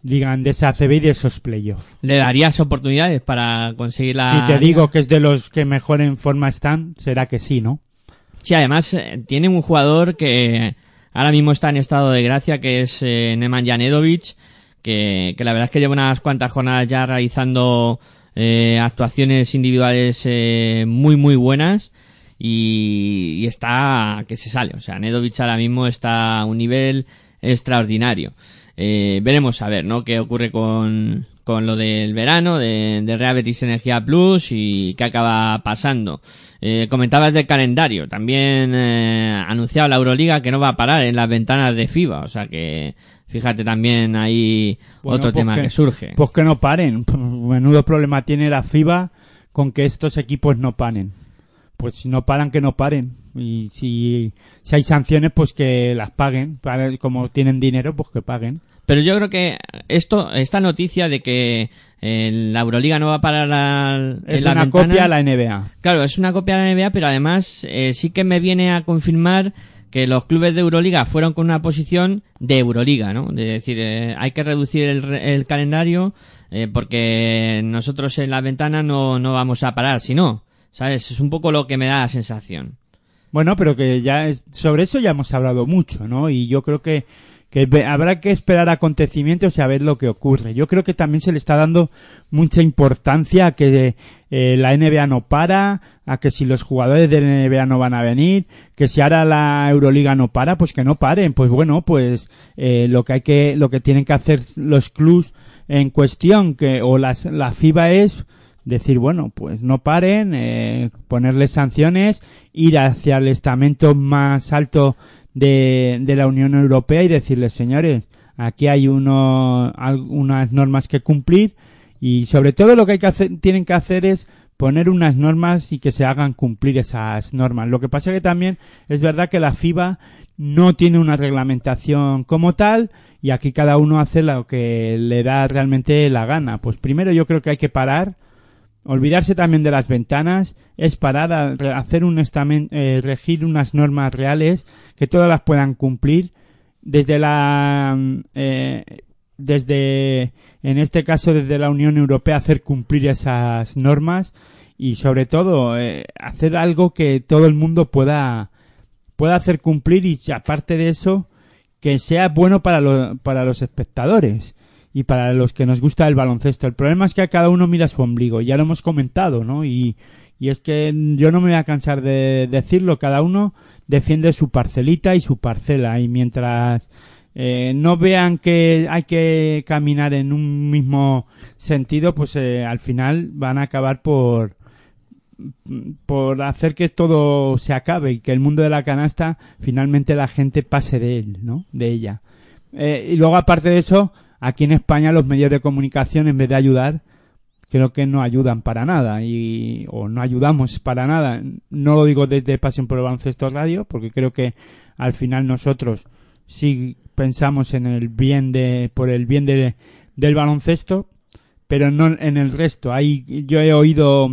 digan de esa ACB y de esos playoffs. ¿Le darías oportunidades para conseguir la... Si te digo que es de los que mejor en forma están, será que sí, ¿no? Sí, además eh, tiene un jugador que ahora mismo está en estado de gracia, que es eh, Neman Janedovic, que, que, la verdad es que lleva unas cuantas jornadas ya realizando eh, actuaciones individuales eh, muy, muy buenas y, y, está que se sale. O sea, Nedovic ahora mismo está a un nivel extraordinario. Eh, veremos a ver, ¿no? Qué ocurre con, con lo del verano, de, de Real Betis Energía Plus y qué acaba pasando. Eh, comentabas del calendario, también eh, anunciado la Euroliga que no va a parar en las ventanas de FIBA, o sea que fíjate también ahí otro pues tema que, surge. Pues que no paren, menudo problema tiene la FIBA con que estos equipos no paren. Pues si no paran, que no paren. Y si, si hay sanciones, pues que las paguen. Como tienen dinero, pues que paguen. Pero yo creo que esto, esta noticia de que eh, la Euroliga no va a parar la, es la una ventana, copia a la NBA. Claro, es una copia a la NBA, pero además eh, sí que me viene a confirmar que los clubes de Euroliga fueron con una posición de Euroliga, ¿no? De decir, eh, hay que reducir el, el calendario eh, porque nosotros en la ventana no, no vamos a parar, si no, ¿sabes? Es un poco lo que me da la sensación. Bueno, pero que ya sobre eso ya hemos hablado mucho, ¿no? Y yo creo que que habrá que esperar acontecimientos y a ver lo que ocurre. Yo creo que también se le está dando mucha importancia a que eh, la NBA no para, a que si los jugadores de la NBA no van a venir, que si ahora la Euroliga no para, pues que no paren. Pues bueno, pues eh, lo que hay que, lo que tienen que hacer los clubs en cuestión, que o las, la FIBA es decir, bueno, pues no paren, eh, ponerles sanciones, ir hacia el estamento más alto de, de la Unión Europea y decirles, señores, aquí hay uno, unas normas que cumplir y sobre todo lo que hay que hacer, tienen que hacer es poner unas normas y que se hagan cumplir esas normas. Lo que pasa que también es verdad que la FIBA no tiene una reglamentación como tal y aquí cada uno hace lo que le da realmente la gana. Pues primero yo creo que hay que parar, olvidarse también de las ventanas, es parar a hacer un eh, regir unas normas reales que todas las puedan cumplir. Desde la mm, eh, desde en este caso desde la Unión Europea hacer cumplir esas normas y sobre todo eh, hacer algo que todo el mundo pueda pueda hacer cumplir y aparte de eso que sea bueno para, para los espectadores y para los que nos gusta el baloncesto. El problema es que a cada uno mira su ombligo, ya lo hemos comentado, ¿no? Y, y es que yo no me voy a cansar de decirlo, cada uno defiende su parcelita y su parcela y mientras eh, no vean que hay que caminar en un mismo sentido, pues eh, al final van a acabar por por hacer que todo se acabe y que el mundo de la canasta finalmente la gente pase de él, ¿no? De ella. Eh, y luego aparte de eso, aquí en España los medios de comunicación en vez de ayudar, creo que no ayudan para nada y o no ayudamos para nada. No lo digo desde Pasión por el Baloncesto Radio, porque creo que al final nosotros sí pensamos en el bien de por el bien de, del baloncesto, pero no en el resto. Yo he oído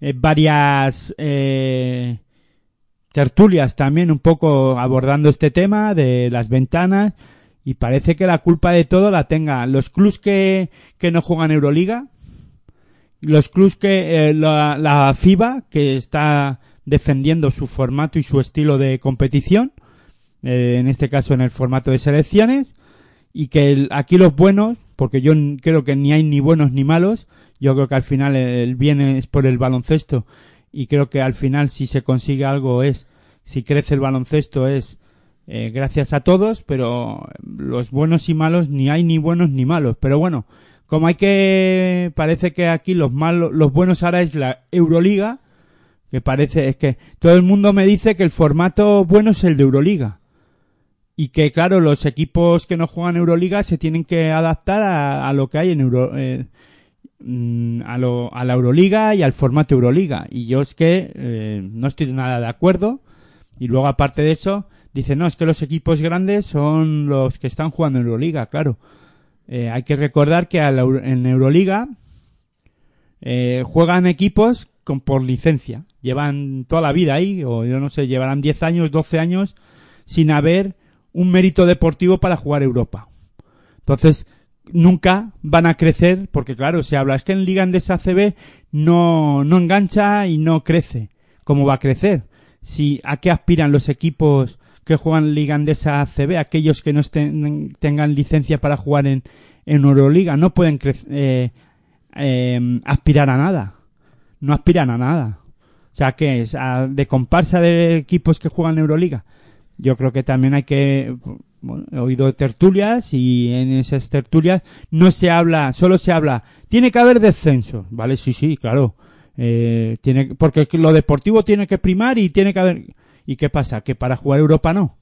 eh, varias eh, tertulias también un poco abordando este tema de las ventanas y parece que la culpa de todo la tenga los clubs que, que no juegan Euroliga, los clubs que eh, la, la FIBA que está defendiendo su formato y su estilo de competición, eh, en este caso en el formato de selecciones, y que aquí los buenos, porque yo creo que ni hay ni buenos ni malos, yo creo que al final el bien es por el baloncesto y creo que al final si se consigue algo es, si crece el baloncesto es eh, gracias a todos, pero los buenos y malos ni hay ni buenos ni malos, pero bueno, como hay que, parece que aquí los malos, los buenos ahora es la Euroliga, que parece, es que todo el mundo me dice que el formato bueno es el de Euroliga. Y que, claro, los equipos que no juegan Euroliga se tienen que adaptar a, a lo que hay en Euro, eh, mm, a, lo, a la Euroliga y al formato Euroliga. Y yo es que eh, no estoy nada de acuerdo. Y luego, aparte de eso, dice, no, es que los equipos grandes son los que están jugando en Euroliga, claro. Eh, hay que recordar que en Euroliga eh, juegan equipos con, por licencia. Llevan toda la vida ahí, o yo no sé, llevarán 10 años, 12 años sin haber un mérito deportivo para jugar Europa. Entonces, nunca van a crecer, porque claro, se habla, es que en Liga Andesa CB no, no engancha y no crece. ¿Cómo va a crecer? Si, ¿A qué aspiran los equipos que juegan Liga Andesa CB? Aquellos que no estén- tengan licencia para jugar en, en Euroliga no pueden eh, eh, aspirar a nada. No aspiran a nada. O sea, que es ¿A- de comparsa de equipos que juegan Euroliga. Yo creo que también hay que he oído tertulias y en esas tertulias no se habla, solo se habla, tiene que haber descenso, ¿vale? Sí, sí, claro. Eh, tiene, porque lo deportivo tiene que primar y tiene que haber, ¿y qué pasa? Que para jugar Europa no.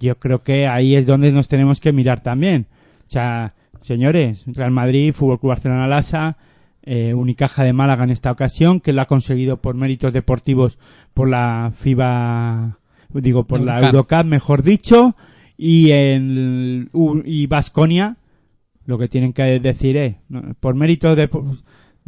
Yo creo que ahí es donde nos tenemos que mirar también. O sea, señores, Real Madrid, Fútbol Club Barcelona Lasa, eh, Unicaja de Málaga en esta ocasión, que lo ha conseguido por méritos deportivos por la FIBA, digo, por la Eurocup. Mejor dicho, y en y Vasconia, lo que tienen que decir es, por méritos depo-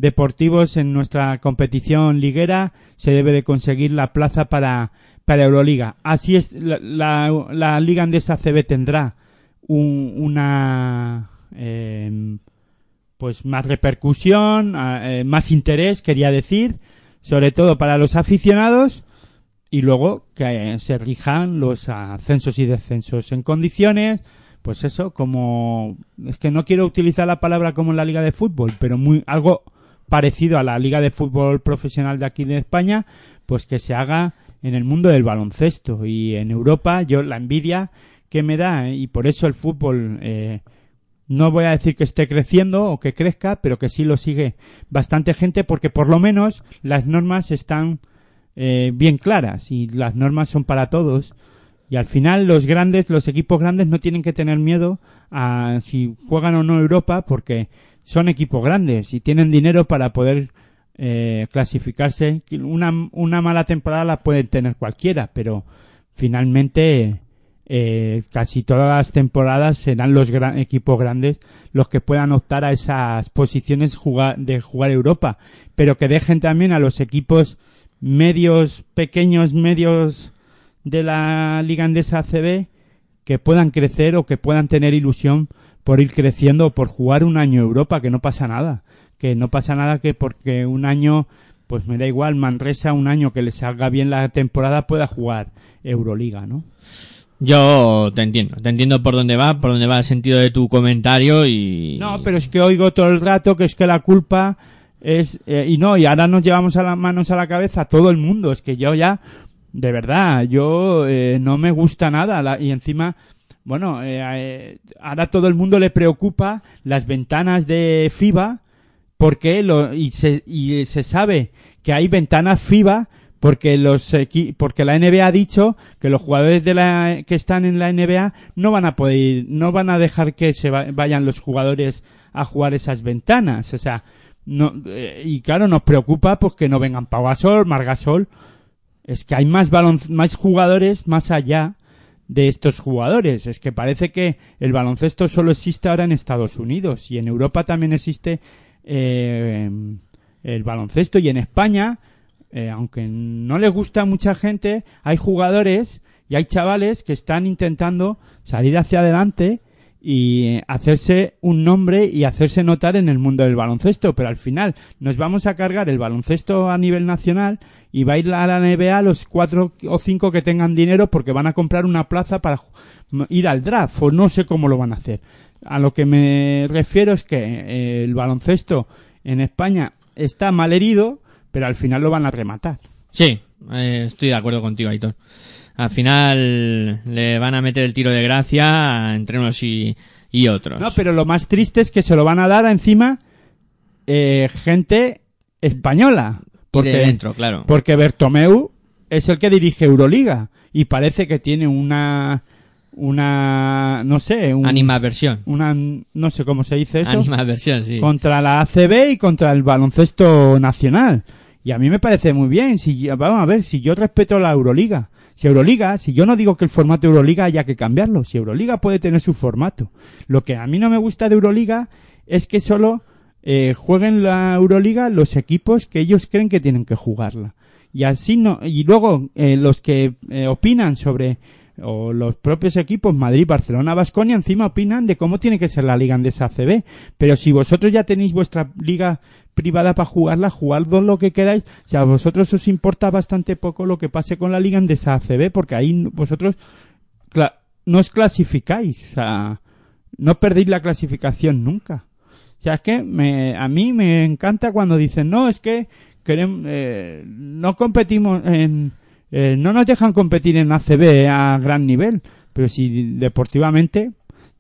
deportivos en nuestra competición liguera se debe de conseguir la plaza para, para Euroliga. Así es, la, la, la Liga Andesa CB tendrá un- una eh, pues más repercusión, eh, más interés, quería decir, sobre todo para los aficionados y luego que se rijan los ascensos y descensos en condiciones, pues eso, como es que no quiero utilizar la palabra como en la liga de fútbol, pero muy algo parecido a la liga de fútbol profesional de aquí de España, pues que se haga en el mundo del baloncesto y en Europa yo la envidia que me da y por eso el fútbol eh, no voy a decir que esté creciendo o que crezca, pero que sí lo sigue bastante gente porque por lo menos las normas están eh, bien claras y las normas son para todos. Y al final los grandes, los equipos grandes no tienen que tener miedo a si juegan o no Europa porque son equipos grandes y tienen dinero para poder eh, clasificarse. Una, una mala temporada la puede tener cualquiera, pero finalmente eh, casi todas las temporadas serán los equipos grandes los que puedan optar a esas posiciones de jugar Europa, pero que dejen también a los equipos medios, pequeños, medios de la Liga Andesa ACB que puedan crecer o que puedan tener ilusión por ir creciendo o por jugar un año Europa, que no pasa nada, que no pasa nada que porque un año, pues me da igual, Manresa un año que le salga bien la temporada pueda jugar Euroliga, ¿no? Yo te entiendo, te entiendo por dónde va, por dónde va el sentido de tu comentario y... No, pero es que oigo todo el rato que es que la culpa es... Eh, y no, y ahora nos llevamos a las manos a la cabeza todo el mundo, es que yo ya, de verdad, yo eh, no me gusta nada y encima... Bueno, eh, ahora todo el mundo le preocupa las ventanas de FIBA porque lo, y, se, y se sabe que hay ventanas FIBA porque los porque la NBA ha dicho que los jugadores de la que están en la NBA no van a poder no van a dejar que se vayan los jugadores a jugar esas ventanas, o sea, no eh, y claro, nos preocupa pues que no vengan Pau Gasol, Margasol, es que hay más más jugadores más allá de estos jugadores. Es que parece que el baloncesto solo existe ahora en Estados Unidos y en Europa también existe eh, el baloncesto y en España eh, aunque no les gusta a mucha gente, hay jugadores y hay chavales que están intentando salir hacia adelante y hacerse un nombre y hacerse notar en el mundo del baloncesto, pero al final nos vamos a cargar el baloncesto a nivel nacional y va a ir a la NBA los cuatro o cinco que tengan dinero porque van a comprar una plaza para ir al draft o no sé cómo lo van a hacer. A lo que me refiero es que eh, el baloncesto en España está mal herido pero al final lo van a rematar. Sí, eh, estoy de acuerdo contigo, Aitor. Al final le van a meter el tiro de gracia entre unos y, otros. No, pero lo más triste es que se lo van a dar encima eh, gente española. Porque, dentro, claro. Porque Bertomeu es el que dirige Euroliga y parece que tiene una una no sé un, animaversión una no sé cómo se dice eso animaversión sí contra la ACB y contra el baloncesto nacional y a mí me parece muy bien. Si, vamos a ver, si yo respeto la Euroliga, si Euroliga, si yo no digo que el formato de Euroliga haya que cambiarlo, si Euroliga puede tener su formato. Lo que a mí no me gusta de Euroliga es que solo eh, jueguen la Euroliga los equipos que ellos creen que tienen que jugarla. Y así no, y luego eh, los que eh, opinan sobre o los propios equipos Madrid, Barcelona, Basconia encima opinan de cómo tiene que ser la liga esa ACB. Pero si vosotros ya tenéis vuestra liga privada para jugarla, jugadlo lo que queráis. Si a vosotros os importa bastante poco lo que pase con la liga en esa porque ahí vosotros no os clasificáis, o sea, no perdéis la clasificación nunca. O sea, es que me, a mí me encanta cuando dicen, no, es que queremos, eh, no competimos en, eh, no nos dejan competir en ACB a gran nivel, pero si deportivamente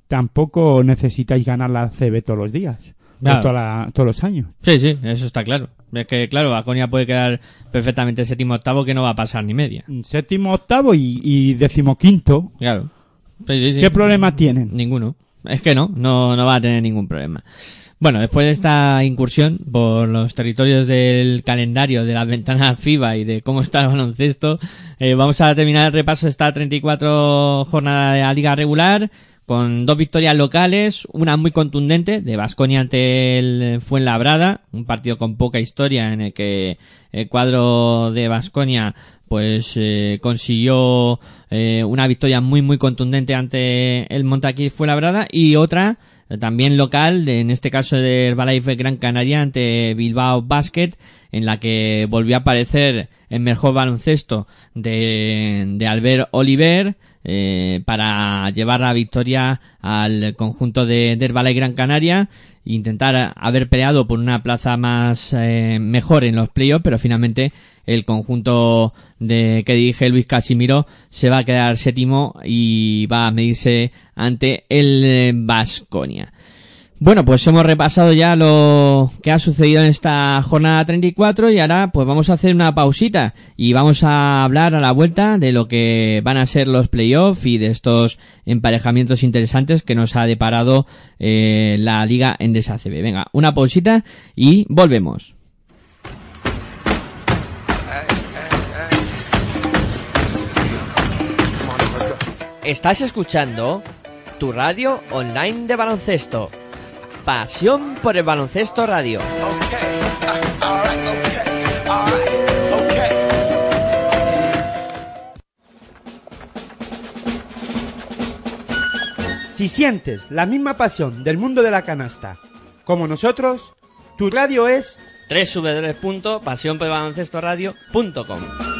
tampoco necesitáis ganar la ACB todos los días, todos los años. Sí, sí, eso está claro. Es que, claro, Baconia puede quedar perfectamente séptimo octavo que no va a pasar ni media. Séptimo octavo y, y decimoquinto. Claro. ¿Qué problema tienen? Ninguno. Es que no, no, no va a tener ningún problema. Bueno, después de esta incursión por los territorios del calendario de la ventana FIBA y de cómo está el baloncesto, eh, vamos a terminar el repaso de esta 34 jornada de la liga regular con dos victorias locales, una muy contundente de Vasconia ante el Fuenlabrada, un partido con poca historia en el que el cuadro de Vasconia pues eh, consiguió eh, una victoria muy muy contundente ante el Montaquí Fuenlabrada y otra también local, en este caso del Herbalife Gran Canaria ante Bilbao Basket, en la que volvió a aparecer el mejor baloncesto de, de Albert Oliver, eh, para llevar la victoria al conjunto de, de Herbalife Gran Canaria intentar haber peleado por una plaza más eh, mejor en los playoffs, pero finalmente el conjunto de que dirige Luis Casimiro se va a quedar séptimo y va a medirse ante el Vasconia. Bueno, pues hemos repasado ya lo que ha sucedido en esta jornada 34 y ahora pues vamos a hacer una pausita y vamos a hablar a la vuelta de lo que van a ser los playoffs y de estos emparejamientos interesantes que nos ha deparado eh, la liga en CB. Venga, una pausita y volvemos. Estás escuchando tu radio online de baloncesto Pasión por el baloncesto radio. Si sientes la misma pasión del mundo de la canasta como nosotros, tu radio es www.pasionporelbaloncestoradio.com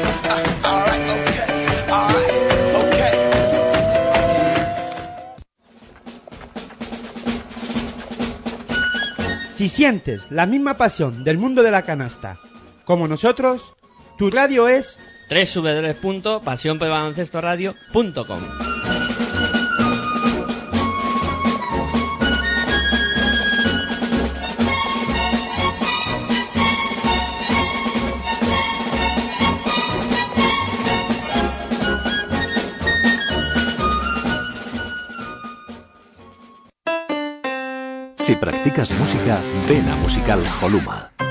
Si sientes la misma pasión del mundo de la canasta como nosotros, tu radio es www.pasionporbaloncestoradio.com practicas música, ven a Musical Holuma.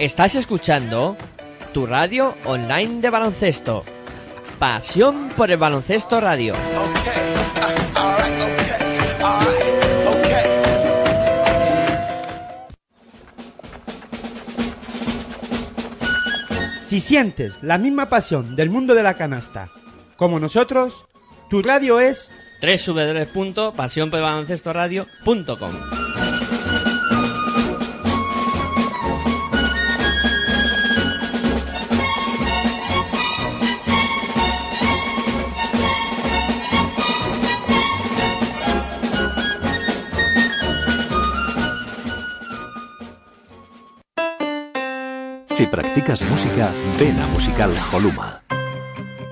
Estás escuchando tu radio online de baloncesto. Pasión por el baloncesto radio. Si sientes la misma pasión del mundo de la canasta como nosotros, tu radio es www.pasionporelbaloncestoradio.com Si practicas música, ven a Musical Holuma.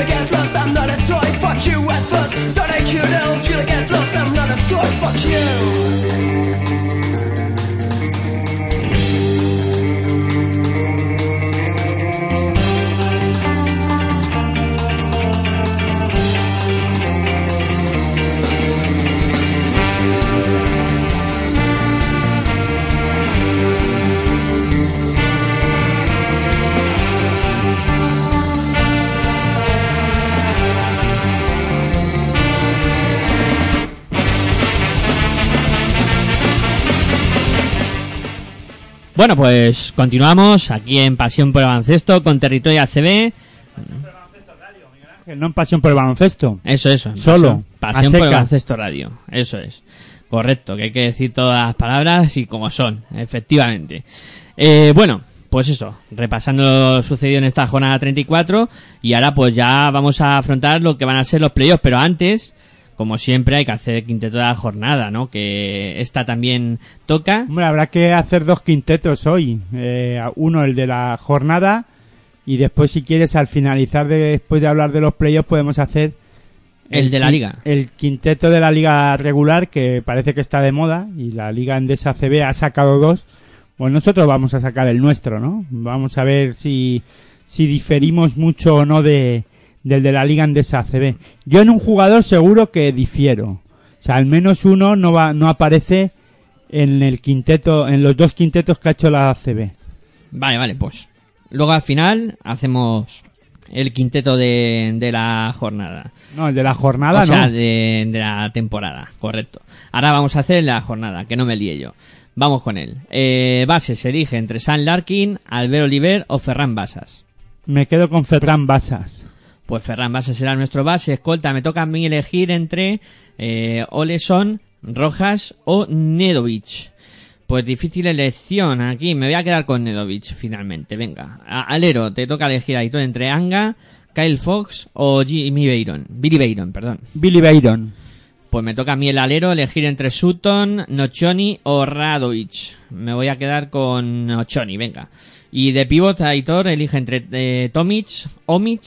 Will get lost, I'm not a toy Bueno, pues continuamos aquí en Pasión por el Baloncesto con Territorio ACB. No en pasión por el baloncesto. Eso, eso. Solo, Pasión, por el. Baloncesto Radio. Eso es. Correcto, que hay que decir todas las palabras y como son, efectivamente. Eh, bueno, pues eso, repasando lo sucedido en esta jornada 34 y ahora pues ya vamos a afrontar lo que van a ser los playoffs, pero antes, como siempre, hay que hacer quinteto de la jornada, ¿no? Que esta también toca. Hombre, habrá que hacer dos quintetos hoy. Eh, uno, el de la jornada, y después, si quieres, al finalizar, de- después de hablar de los playoffs, podemos hacer... El de la liga. El quinteto de la liga regular, que parece que está de moda, y la liga Endesa CB ha sacado dos. Pues nosotros vamos a sacar el nuestro, ¿no? Vamos a ver si, si diferimos mucho o no de, del de la liga Endesa CB. Yo en un jugador seguro que difiero. O sea, al menos uno no va, no aparece en el quinteto, en los dos quintetos que ha hecho la ACB. Vale, vale, pues. Luego al final hacemos el quinteto de, de la jornada. No, el de la jornada o sea, no. de, de la temporada, correcto. Ahora vamos a hacer la jornada, que no me líe yo. Vamos con él. Eh, base se elige entre San Larkin, Albert Oliver o Ferran Basas. Me quedo con Ferran Basas. Pues Ferran Basas será nuestro base. Escolta, me toca a mí elegir entre eh, Oleson, Rojas o Nedovic. Pues difícil elección aquí. Me voy a quedar con Nedovic finalmente. Venga. A- Alero, te toca elegir ahí todo entre Anga, Kyle Fox o Jimmy Bayron. Billy Bayron, perdón. Billy Bayron. Pues me toca a mí el alero elegir entre Sutton, Nochoni o Radovic. Me voy a quedar con Nochoni, venga. Y de pivot, Aitor elige entre eh, Tomic, Omic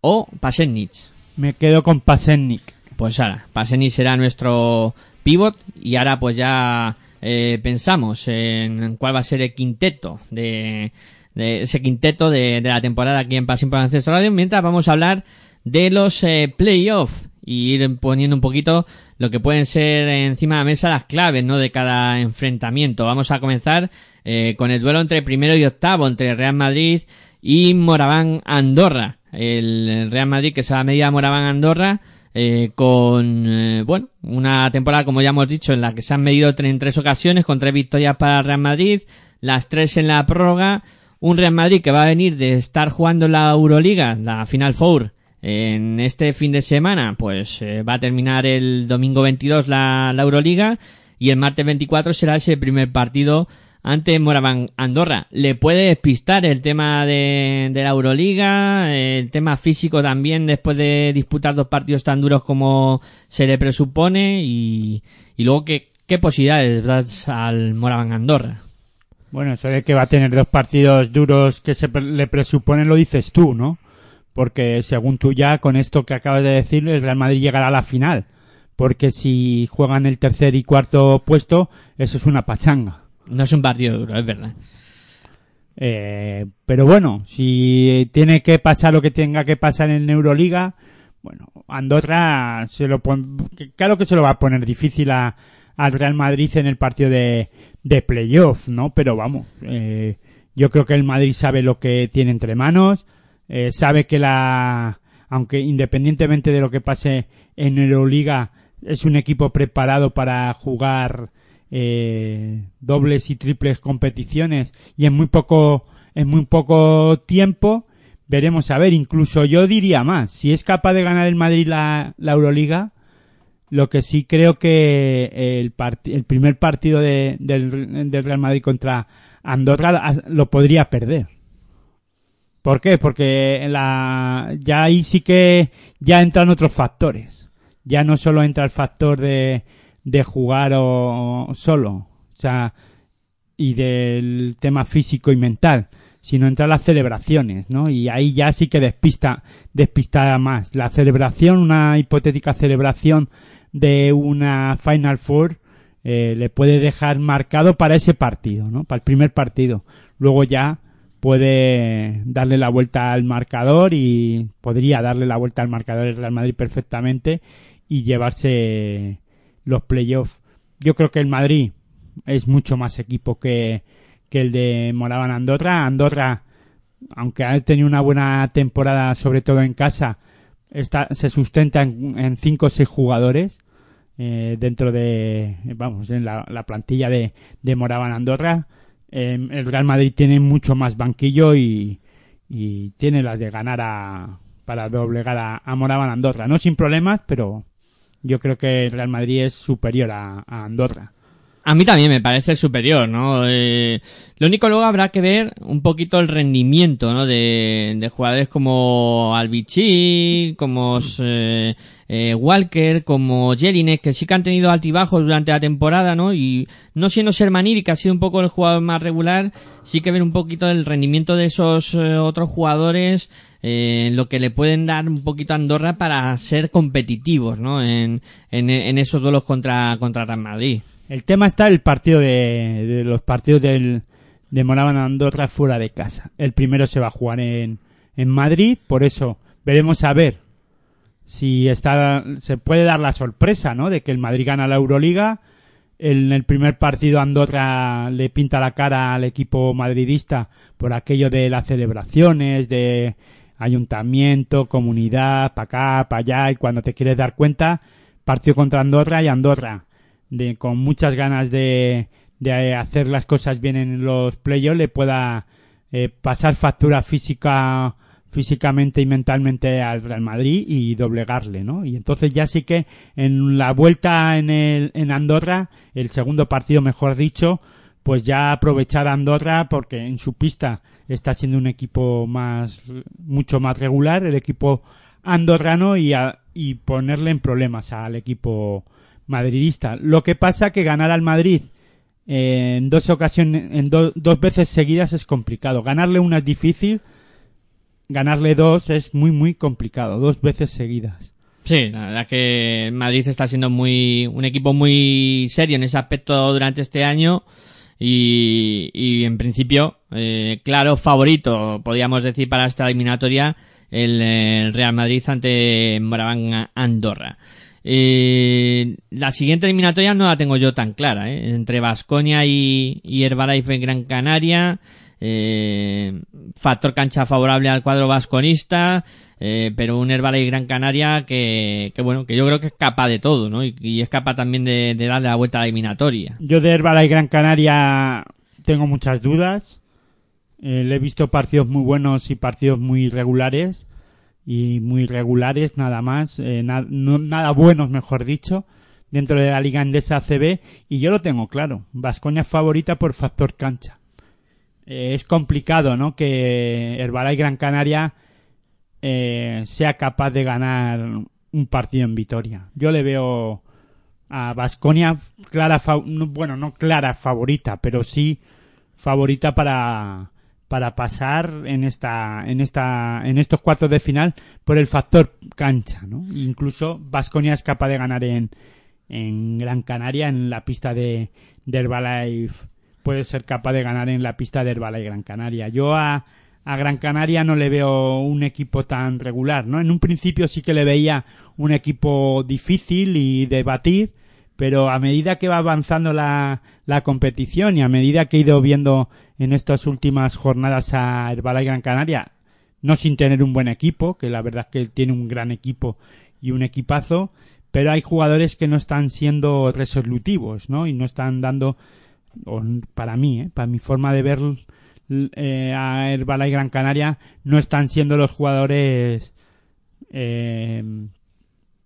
o Pasenic. Me quedo con Pasennik. Pues ahora, Pasenic será nuestro pivot y ahora pues ya eh, pensamos en cuál va a ser el quinteto de, de ese quinteto de, de la temporada aquí en Pasión por Ancestro Radio, mientras vamos a hablar de los eh, playoffs y ir poniendo un poquito lo que pueden ser encima de la mesa las claves ¿no? de cada enfrentamiento. Vamos a comenzar eh, con el duelo entre primero y octavo, entre Real Madrid y Moraván Andorra. El Real Madrid que se va a medir a Moraván Andorra eh, con, eh, bueno, una temporada, como ya hemos dicho, en la que se han medido en tres ocasiones, con tres victorias para Real Madrid, las tres en la prórroga, Un Real Madrid que va a venir de estar jugando la Euroliga, la Final Four, en este fin de semana, pues eh, va a terminar el domingo 22 la, la Euroliga y el martes 24 será ese primer partido ante Moraván Andorra. ¿Le puede despistar el tema de, la Euroliga, el tema físico también después de disputar dos partidos tan duros como se le presupone y, luego qué, qué posibilidades das al Moraván Andorra? Bueno, eso de que va a tener dos partidos duros que se le presuponen lo dices tú, ¿no? Porque según tú ya, con esto que acabas de decir, el Real Madrid llegará a la final. Porque si juegan el tercer y cuarto puesto, eso es una pachanga. No es un partido duro, es verdad. Eh, pero bueno, si tiene que pasar lo que tenga que pasar en Euroliga, bueno, Andorra se lo pon- claro que se lo va a poner difícil a, al Real Madrid en el partido de, de playoff, ¿no? Pero vamos, eh, yo creo que el Madrid sabe lo que tiene entre manos, eh, sabe que la, aunque independientemente de lo que pase en Euroliga, es un equipo preparado para jugar eh, dobles y triples competiciones y en muy poco en muy poco tiempo veremos a ver incluso yo diría más si es capaz de ganar el Madrid la, la Euroliga lo que sí creo que el, part- el primer partido de- del, del Real Madrid contra Andorra lo podría perder ¿Por qué? Porque la, ya ahí sí que ya entran otros factores. Ya no solo entra el factor de, de jugar o, solo, o sea, y del tema físico y mental, sino entran las celebraciones, ¿no? Y ahí ya sí que despista, despista más. La celebración, una hipotética celebración de una Final Four, eh, le puede dejar marcado para ese partido, ¿no? Para el primer partido. Luego ya puede darle la vuelta al marcador y podría darle la vuelta al marcador el Real Madrid perfectamente y llevarse los playoffs. Yo creo que el Madrid es mucho más equipo que, que el de Moraban Andorra. Andorra, aunque ha tenido una buena temporada, sobre todo en casa, está, se sustenta en, cinco o seis jugadores eh, dentro de, vamos, en la, la plantilla de, de Moraban Andorra. Eh, el Real Madrid tiene mucho más banquillo y, y tiene las de ganar a, para doblegar a, a Moraban Andorra. No sin problemas, pero yo creo que el Real Madrid es superior a, Andorra. A mí también me parece superior, ¿no? Eh, lo único luego habrá que ver un poquito el rendimiento, ¿no? De, de jugadores como Albici, como eh, eh, Walker, como Jelinek, que sí que han tenido altibajos durante la temporada, ¿no? Y no siendo Sermaniri, que ha sido un poco el jugador más regular, sí que ver un poquito el rendimiento de esos eh, otros jugadores, eh, lo que le pueden dar un poquito a Andorra para ser competitivos, ¿no? En, en, esos duelos contra, contra Real Madrid. El tema está el partido de, de los partidos del, de Moraban Andorra fuera de casa. El primero se va a jugar en, en Madrid, por eso veremos a ver si está, se puede dar la sorpresa, ¿no? De que el Madrid gana la Euroliga. En el primer partido Andorra le pinta la cara al equipo madridista por aquello de las celebraciones, de ayuntamiento, comunidad, para acá, para allá, y cuando te quieres dar cuenta, partido contra Andorra y Andorra, de, con muchas ganas de, de hacer las cosas bien en los playoffs, le pueda eh, pasar factura física físicamente y mentalmente al Real Madrid y doblegarle, ¿no? Y entonces ya sí que en la vuelta en el en Andorra, el segundo partido mejor dicho, pues ya aprovechar Andorra porque en su pista está siendo un equipo más mucho más regular, el equipo andorrano y, a- y ponerle en problemas al equipo madridista. Lo que pasa que ganar al Madrid en dos ocasiones, en do- dos veces seguidas es complicado. Ganarle una es difícil, ganarle dos es muy muy complicado, dos veces seguidas. Sí, la verdad que Madrid está siendo muy un equipo muy serio en ese aspecto durante este año y, y en principio, eh, claro, favorito, podríamos decir, para esta eliminatoria el, el Real Madrid ante Moraván Andorra. Eh, la siguiente eliminatoria no la tengo yo tan clara, ¿eh? entre Vasconia y, y Herbalife en Gran Canaria. Eh, factor cancha favorable al cuadro vasconista, eh, pero un Herbalife Gran Canaria que, que bueno, que yo creo que es capaz de todo, ¿no? Y, es capaz también de, de darle la vuelta a la eliminatoria. Yo de Herbalife Gran Canaria tengo muchas dudas Eh, le he visto partidos muy buenos y partidos muy regulares y muy regulares nada más, eh, na- no- nada buenos mejor dicho, dentro de la Liga Endesa ACB y yo lo tengo claro, Vascoña favorita por factor cancha. Eh, es complicado, ¿no? Que Herbalife Gran Canaria eh, sea capaz de ganar un partido en Vitoria. Yo le veo a Vasconia clara, bueno, no clara favorita, pero sí favorita para para pasar en esta en esta en estos cuartos de final por el factor cancha, ¿no? Incluso Vasconia es capaz de ganar en en Gran Canaria en la pista de, de Herbalife puede ser capaz de ganar en la pista de Herbalife Gran Canaria. Yo a, a Gran Canaria no le veo un equipo tan regular, ¿no? En un principio sí que le veía un equipo difícil y de batir, pero a medida que va avanzando la, la competición y a medida que he ido viendo en estas últimas jornadas a Herbalife Gran Canaria, no sin tener un buen equipo, que la verdad es que tiene un gran equipo y un equipazo, pero hay jugadores que no están siendo resolutivos, ¿no? Y no están dando, o para mí, ¿eh? para mi forma de ver eh, a Herbalife Gran Canaria, no están siendo los jugadores eh,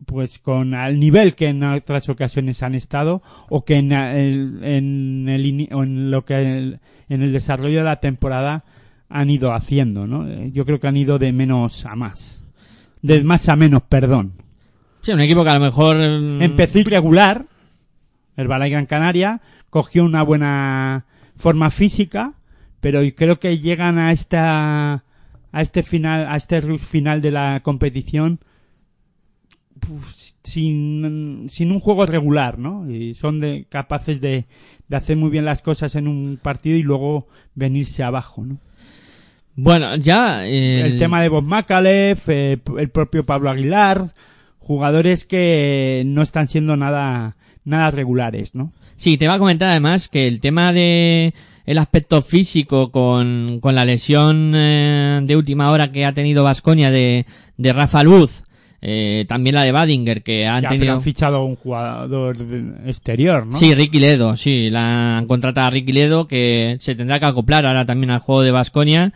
pues con al nivel que en otras ocasiones han estado o que en el, en, el en lo que el- en el desarrollo de la temporada han ido haciendo, ¿no? Eh, Yo creo que han ido de menos a más. De más a menos, perdón. Sí, un equipo que a lo mejor... mm, Empezó irregular, el Balay Gran Canaria, cogió una buena forma física, pero creo que llegan a esta a este final a este final de la competición sin, sin un juego regular, ¿no? Y son de, capaces de, de hacer muy bien las cosas en un partido y luego venirse abajo, ¿no? Bueno, ya... eh, el tema de Bob Macalef, eh, el propio Pablo Aguilar, jugadores que no están siendo nada nada regulares, ¿no? Sí, te va a comentar además que el tema de el aspecto físico con, con la lesión eh, de última hora que ha tenido Vasconia de, de Rafa Luz, eh, también la de Badinger que han Ya, pero tenido... han fichado un jugador exterior, ¿no? Sí, Ricky Ledo, sí, la han contratado a Ricky Ledo que se tendrá que acoplar ahora también al juego de Vasconia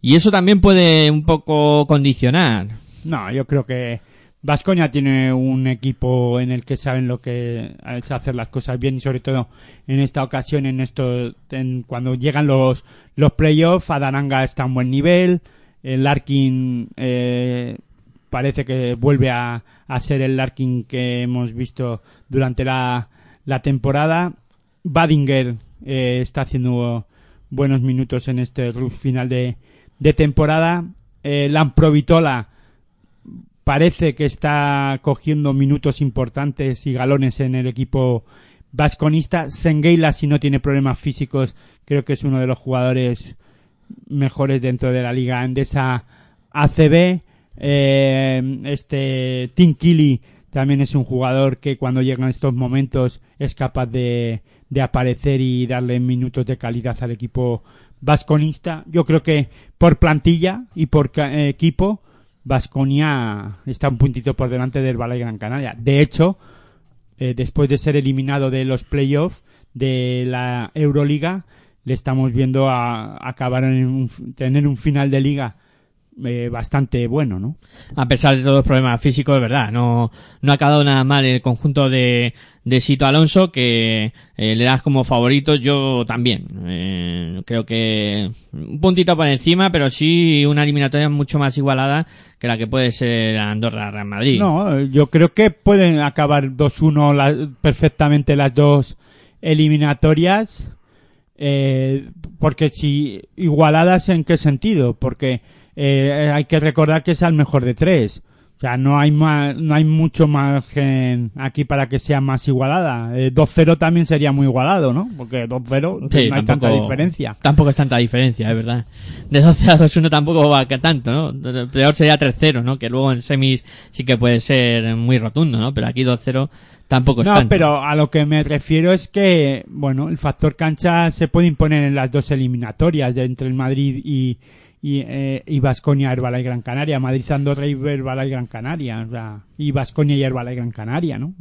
y eso también puede un poco condicionar. No, yo creo que Vascoña tiene un equipo en el que saben lo que es hacer las cosas bien y sobre todo en esta ocasión, en esto, en, cuando llegan los, los playoffs, Adaranga está un buen nivel, el Larkin eh, parece que vuelve a, a ser el Larkin que hemos visto durante la, la temporada. Badinger eh, está haciendo buenos minutos en este final de, de temporada. Eh, Lamprovitola parece que está cogiendo minutos importantes y galones en el equipo vasconista. Sengueila, si no tiene problemas físicos, creo que es uno de los jugadores mejores dentro de la liga andesa ACB. Eh, este Tim Kili también es un jugador que cuando llegan estos momentos es capaz de, de aparecer y darle minutos de calidad al equipo vasconista. Yo creo que por plantilla y por equipo, Vasconia está un puntito por delante del Balay Gran Canaria. De hecho, eh, después de ser eliminado de los playoffs de la Euroliga, le estamos viendo a, acabar en un, tener un final de liga eh, bastante bueno, ¿no? A pesar de todos los problemas físicos, es verdad, no, no ha quedado nada mal el conjunto de, de Sito Alonso, que eh, le das como favorito, yo también. Eh, creo que un puntito por encima, pero sí una eliminatoria mucho más igualada que la que puede ser Andorra-Real Madrid. No, yo creo que pueden acabar 2-1 la- perfectamente las dos eliminatorias. Eh, porque si igualadas en qué sentido? Porque eh, hay que recordar que es al mejor de tres. O sea, no hay más, no hay mucho margen aquí para que sea más igualada. Eh, 2-0 también sería muy igualado, ¿no? Porque 2-0 Sí, no hay tanta diferencia. Tampoco es tanta diferencia, es verdad. De 12 a 2-1 tampoco va que tanto, ¿no? Peor sería 3-0, ¿no? Que luego en semis sí que puede ser muy rotundo, ¿no? Pero aquí 2-0 tampoco es No, tanto. pero a lo que me refiero es que, bueno, el factor cancha se puede imponer en las dos eliminatorias de entre el Madrid y y, eh, y Vasconia, Herbalife Gran Canaria, Madrid, Andorra y Herbalife Gran Canaria, o sea, y Vasconia y Herbalife Gran Canaria, ¿no?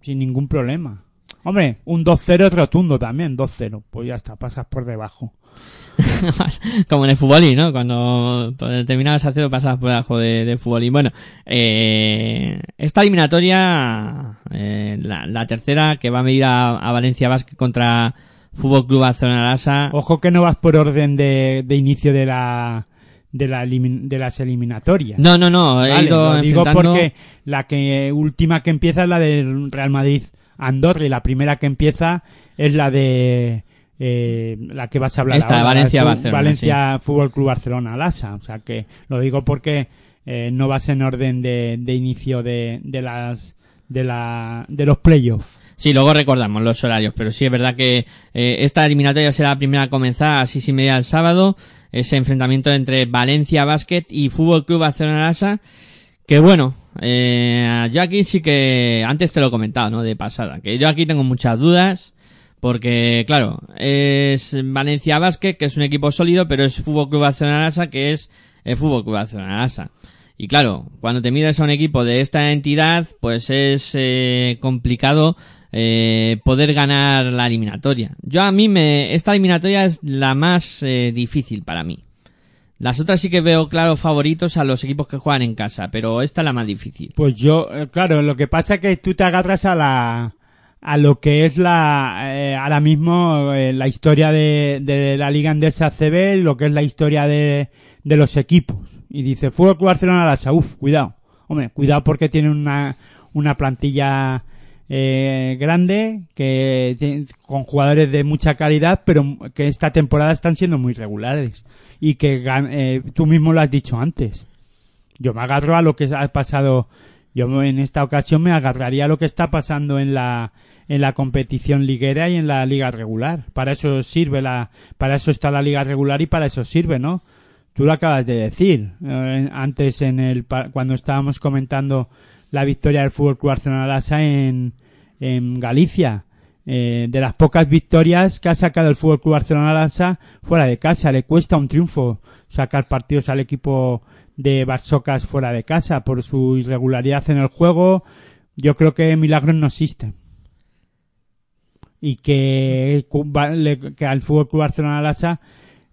Sin ningún problema. Hombre, un 2-0 es rotundo también, 2-0, pues ya está, pasas por debajo. como en el fútbol, ¿no? Cuando terminabas a cero pasabas por debajo de, de fútbol. Bueno, eh, esta eliminatoria, eh, la, tercera que va a medir a, a Valencia Basket contra Fútbol Club Barcelona Lasa. Ojo que no vas por orden de, de inicio de la de, la de las eliminatorias. No, no, no, he Vale, ido lo digo porque la que última que empieza es la del Real Madrid Andorra y la primera que empieza es la de eh, la que vas a hablar Esta, ahora, Valencia, Barcelona, Valencia Fútbol Club Barcelona Lasa o sea que lo digo porque eh, no vas en orden de, de inicio de, de las de la de los playoffs Sí, luego recordamos los horarios, pero sí es verdad que eh, esta eliminatoria será la primera a comenzar a las seis y media del sábado. Ese enfrentamiento entre Valencia Basket y Fútbol Club Barcelona. Que bueno, eh, yo aquí sí que, antes te lo he comentado, ¿no? De pasada, que yo aquí tengo muchas dudas. Porque, claro, es Valencia Basket, que es un equipo sólido, pero es Fútbol Club Barcelona que es el Fútbol Club Barcelona. Y claro, cuando te mides a un equipo de esta entidad, pues es eh, complicado eh, poder ganar la eliminatoria. Yo a mí me, esta eliminatoria es la más eh, difícil para mí. Las otras sí que veo claros favoritos a los equipos que juegan en casa, pero esta es la más difícil. Pues yo, eh, claro, lo que pasa es que tú te agarras a la a lo que es la eh, ahora mismo eh, la historia de, de la Liga Andesa CB, lo que es la historia de, de los equipos. Y dice, Club Barcelona la uf, cuidado. Hombre, cuidado porque tiene una, una plantilla eh, grande que con jugadores de mucha calidad, pero que esta temporada están siendo muy regulares y que eh, tú mismo lo has dicho antes. Yo me agarro a lo que ha pasado. Yo en esta ocasión me agarraría a lo que está pasando en la en la competición liguera y en la liga regular. Para eso sirve la para eso está la liga regular y para eso sirve, ¿no? Tú lo acabas de decir eh, antes en el cuando estábamos comentando la victoria del Fútbol Club Lasa en en Galicia. Eh, de las pocas victorias que ha sacado el Fútbol Club Barcelona Lasa fuera de casa, le cuesta un triunfo sacar partidos al equipo de Barsocas fuera de casa por su irregularidad en el juego. Yo creo que milagros no existen. Y que, al Fútbol Club Barcelona Lasa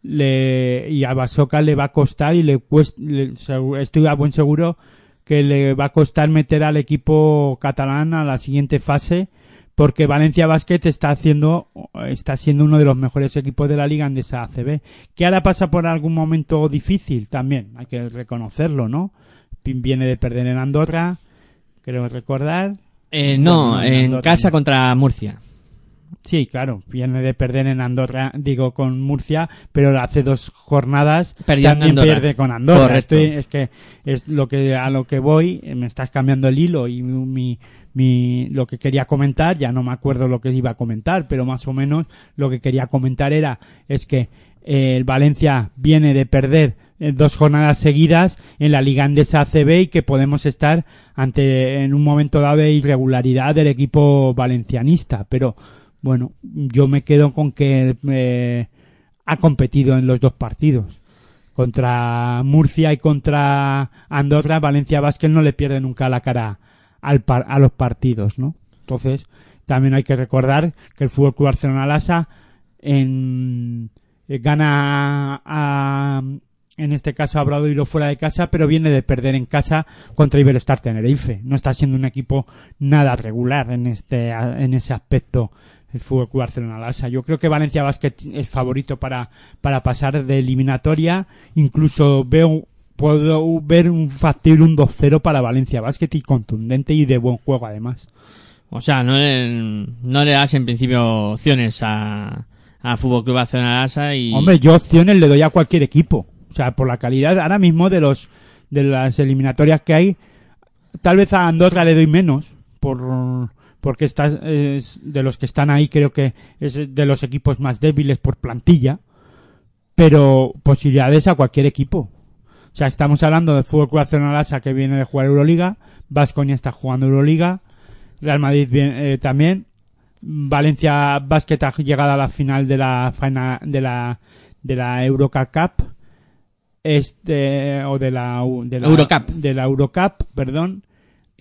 le, y a Barsocas le va a costar y le cuesta, le- estoy a buen seguro que le va a costar meter al equipo catalán a la siguiente fase porque Valencia Basket está haciendo está siendo uno de los mejores equipos de la liga en esa ACB que ahora pasa por algún momento difícil también hay que reconocerlo no viene de perder en Andorra creo recordar. Eh, no, en casa contra Murcia. Sí, claro, viene de perder en Andorra, digo con Murcia, pero hace dos jornadas Perdió también pierde con Andorra. Estoy- es que es lo que a lo que voy, me estás cambiando el hilo y mi, mi, mi- lo que quería comentar, ya no me acuerdo lo que iba a comentar, pero más o menos lo que quería comentar era es que eh, el Valencia viene de perder eh, dos jornadas seguidas en la Liga Andesa ACB y que podemos estar ante en un momento dado de irregularidad del equipo valencianista, pero bueno, yo me quedo con que eh, ha competido en los dos partidos. Contra Murcia y contra Andorra, Valencia Vázquez no le pierde nunca la cara al par- a los partidos, ¿no? Entonces, también hay que recordar que el Fútbol Club Barcelona Lasa en, eh, gana a, en este caso a Bradoiro fuera de casa, pero viene de perder en casa contra Iberostar Tenerife. No está siendo un equipo nada regular en este en ese aspecto el Fútbol Club Barcelona Lasa. Yo creo que Valencia Basket es favorito para para pasar de eliminatoria, incluso veo puedo ver un factible un 2-0 para Valencia Basket y contundente y de buen juego además. O sea, no le, no le das en principio opciones a, a Fútbol Club Barcelona Lasa y... Hombre, yo opciones le doy a cualquier equipo. O sea, por la calidad ahora mismo de los de las eliminatorias que hay, tal vez a Andorra le doy menos por porque está es de los que están ahí creo que es de los equipos más débiles por plantilla, pero posibilidades a cualquier equipo. O sea, estamos hablando del Fútbol Club Barcelona que viene de jugar Euroliga, Vasconia está jugando Euroliga, Real Madrid viene- eh, también, Valencia Basket ha llegado a la final de la final de la de la Eurocup Cup este o de la de la Eurocup. de la Eurocup, perdón.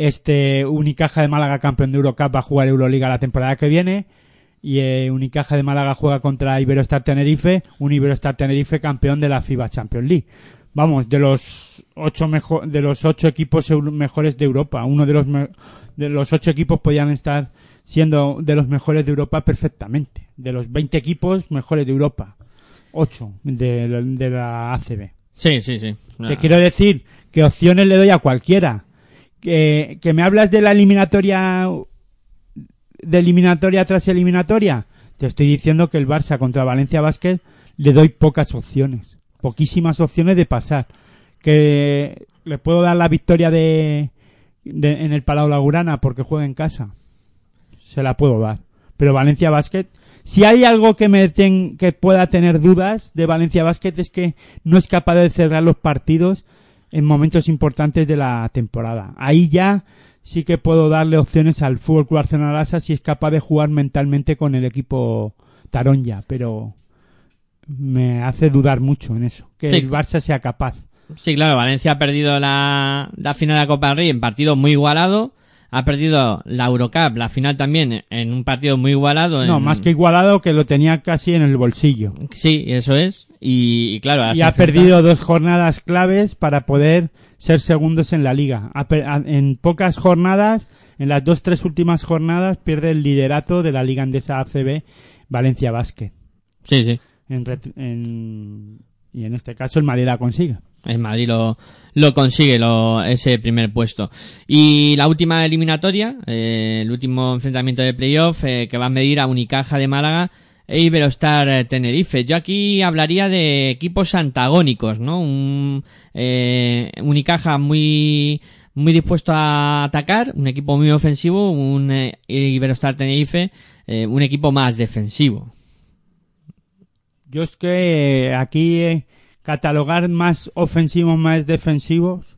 Este Unicaja de Málaga campeón de Eurocup va a jugar Euroliga la temporada que viene y eh, Unicaja de Málaga juega contra Iberostar Tenerife, un Iberostar Tenerife campeón de la FIBA Champions League. Vamos, de los ocho mejo- de los ocho equipos mejores de Europa, uno de los de los ocho equipos podían estar siendo de los mejores de Europa perfectamente. De los 20 equipos mejores de Europa, ocho de, la- de la ACB. Sí, sí, sí. Te quiero decir que opciones le doy a cualquiera. Que, que me hablas de la eliminatoria de eliminatoria tras eliminatoria. Te estoy diciendo que el Barça contra Valencia Basket le doy pocas opciones, poquísimas opciones de pasar. Que le puedo dar la victoria de, de- en el Palau Lagurana porque juega en casa. Se la puedo dar. Pero Valencia Basket, si hay algo que me ten- que pueda tener dudas de Valencia Basket es que no es capaz de cerrar los partidos en momentos importantes de la temporada. Ahí ya sí que puedo darle opciones al Fútbol Club Barcelona si es capaz de jugar mentalmente con el equipo Taronja, pero me hace dudar mucho en eso, que Sí. el Barça sea capaz. Sí, claro, Valencia ha perdido la, la final de la Copa del Rey en partido muy igualado. Ha perdido la Eurocup, la final también, en un partido muy igualado. No, en- más que igualado que lo tenía casi en el bolsillo. Sí, eso es. Y, y claro, y ha perdido dos jornadas claves para poder ser segundos en la liga. En pocas jornadas, en las dos tres últimas jornadas, pierde el liderato de la liga andesa ACB Valencia Basket. Sí, sí. En en- y en este caso el Madrid la consigue. El Madrid lo, lo consigue, lo, ese primer puesto. Y la última eliminatoria, eh, el último enfrentamiento de playoff, eh, que va a medir a Unicaja de Málaga e Iberostar eh, Tenerife. Yo aquí hablaría de equipos antagónicos, ¿no? Un eh, Unicaja muy muy dispuesto a atacar, un equipo muy ofensivo, un eh, Iberostar Tenerife, eh, un equipo más defensivo. Yo es que aquí eh, catalogar más ofensivos, más defensivos,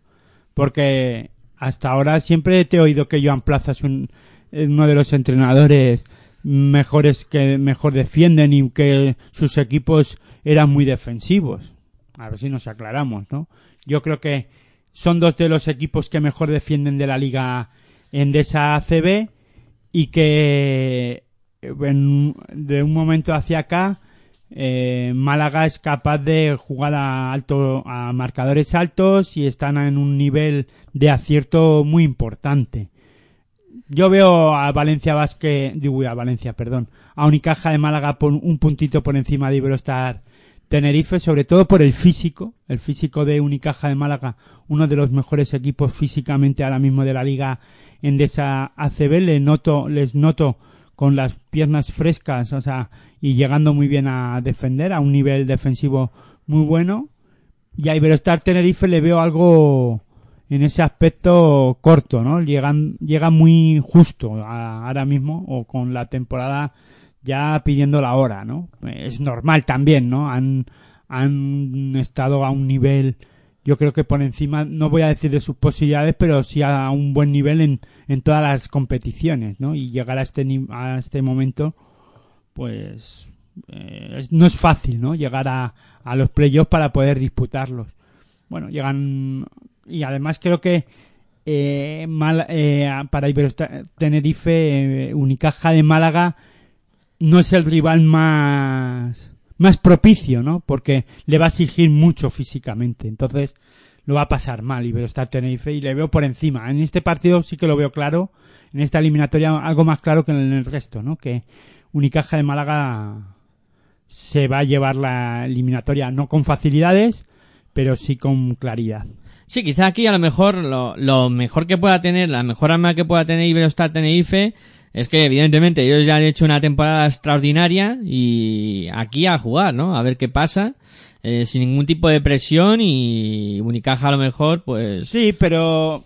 porque hasta ahora siempre te he oído que Joan Plaza es un- es uno de los entrenadores mejores que mejor defienden y que sus equipos eran muy defensivos. A ver si nos aclaramos, ¿no? Yo creo que son dos de los equipos que mejor defienden de la liga Endesa ACB y que eh, de un momento hacia acá eh, Málaga es capaz de jugar a alto a marcadores altos y están en un nivel de acierto muy importante. Yo veo a Valencia Basque, digo a Valencia, perdón, a Unicaja de Málaga un puntito por encima de Iberostar Tenerife, sobre todo por el físico, el físico de Unicaja de Málaga, uno de los mejores equipos físicamente ahora mismo de la liga en esa ACB, le noto, les noto con las piernas frescas, o sea, y llegando muy bien a defender, a un nivel defensivo muy bueno. Y a Iberostar Tenerife le veo algo en ese aspecto corto, ¿no? Llegan, llega muy justo a- ahora mismo, o con la temporada ya pidiendo la hora, ¿no? Es normal también, ¿no? Han, han estado a un nivel, yo creo que por encima, no voy a decir de sus posibilidades, pero sí a un buen nivel en, en todas las competiciones, ¿no? Y llegar a este, a este momento, pues eh, no es fácil, ¿no? Llegar a, a los playoffs para poder disputarlos. Bueno, llegan y además creo que eh, Mal- eh, Tenerife, eh, Unicaja de Málaga no es el rival más más propicio, ¿no? Porque le va a exigir mucho físicamente. Entonces lo va a pasar mal Iberostar Tenerife y le veo por encima. En este partido sí que lo veo claro. En esta eliminatoria algo más claro que en el resto, ¿no? Que Unicaja de Málaga se va a llevar la eliminatoria no con facilidades, pero sí con claridad. Sí, quizá aquí a lo mejor lo, lo mejor que pueda tener, la mejor arma que pueda tener Iberostar Tenerife es que evidentemente ellos ya han hecho una temporada extraordinaria y aquí a jugar, ¿no? A ver qué pasa, eh, sin ningún tipo de presión y Unicaja a lo mejor pues... Sí, pero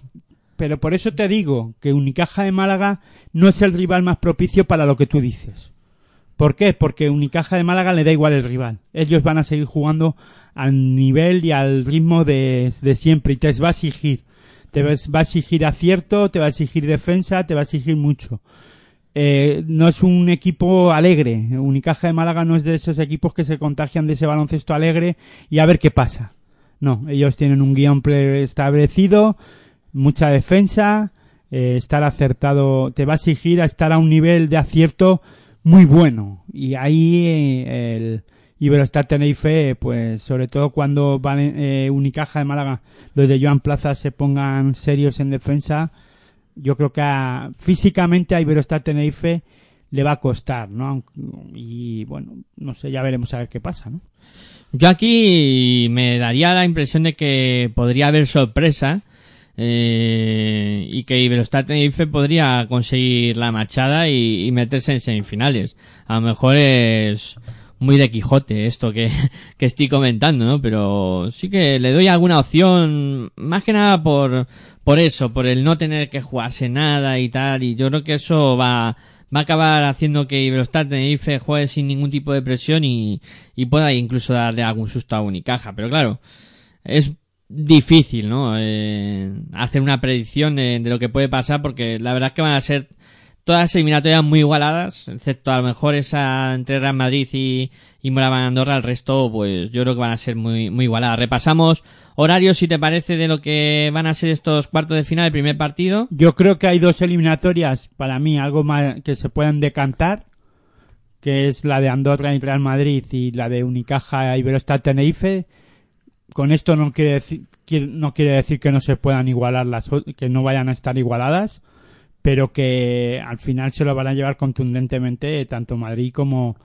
pero por eso te digo que Unicaja de Málaga no es el rival más propicio para lo que tú dices. ¿Por qué? Porque Unicaja de Málaga le da igual el rival. Ellos van a seguir jugando al nivel y al ritmo de, de siempre y te va a exigir. Te va a exigir acierto, te va a exigir defensa, te va a exigir mucho. Eh, no es un equipo alegre. Unicaja de Málaga no es de esos equipos que se contagian de ese baloncesto alegre y a ver qué pasa. No, ellos tienen un guion preestablecido, mucha defensa, eh, estar acertado, te va a exigir a estar a un nivel de acierto muy bueno. Y ahí eh, el Iberostar Tenerife, pues sobre todo cuando van eh, Unicaja de Málaga, los de Joan Plaza se pongan serios en defensa, yo creo que a- físicamente a Iberostar Tenerife le va a costar, ¿no? Y bueno, no sé, ya veremos a ver qué pasa, ¿no? Yo aquí me daría la impresión de que podría haber sorpresa eh, y que Iberostar Tenerife podría conseguir la machada y, y meterse en semifinales. A lo mejor es muy de Quijote esto que, que estoy comentando, ¿no? Pero sí que le doy alguna opción, más que nada por, por eso, por el no tener que jugarse nada y tal, y yo creo que eso va, va a acabar haciendo que Iberostar Tenerife juegue sin ningún tipo de presión y, y pueda incluso darle algún susto a Unicaja. Pero claro, es difícil, ¿no? Eh, hacer una predicción de, lo que puede pasar porque la verdad es que van a ser todas eliminatorias muy igualadas, excepto a lo mejor esa entre Real Madrid y, y Andorra, el resto pues yo creo que van a ser muy, muy igualadas. Repasamos horarios, si te parece, de lo que van a ser estos cuartos de final, el primer partido. Yo creo que hay dos eliminatorias para mí, algo que se puedan decantar, que es la de Andorra y Real Madrid y la de Unicaja Iberostar Tenerife. Con esto no quiere decir no quiere decir que no se puedan igualar las que no vayan a estar igualadas, pero que al final se lo van a llevar contundentemente tanto Madrid como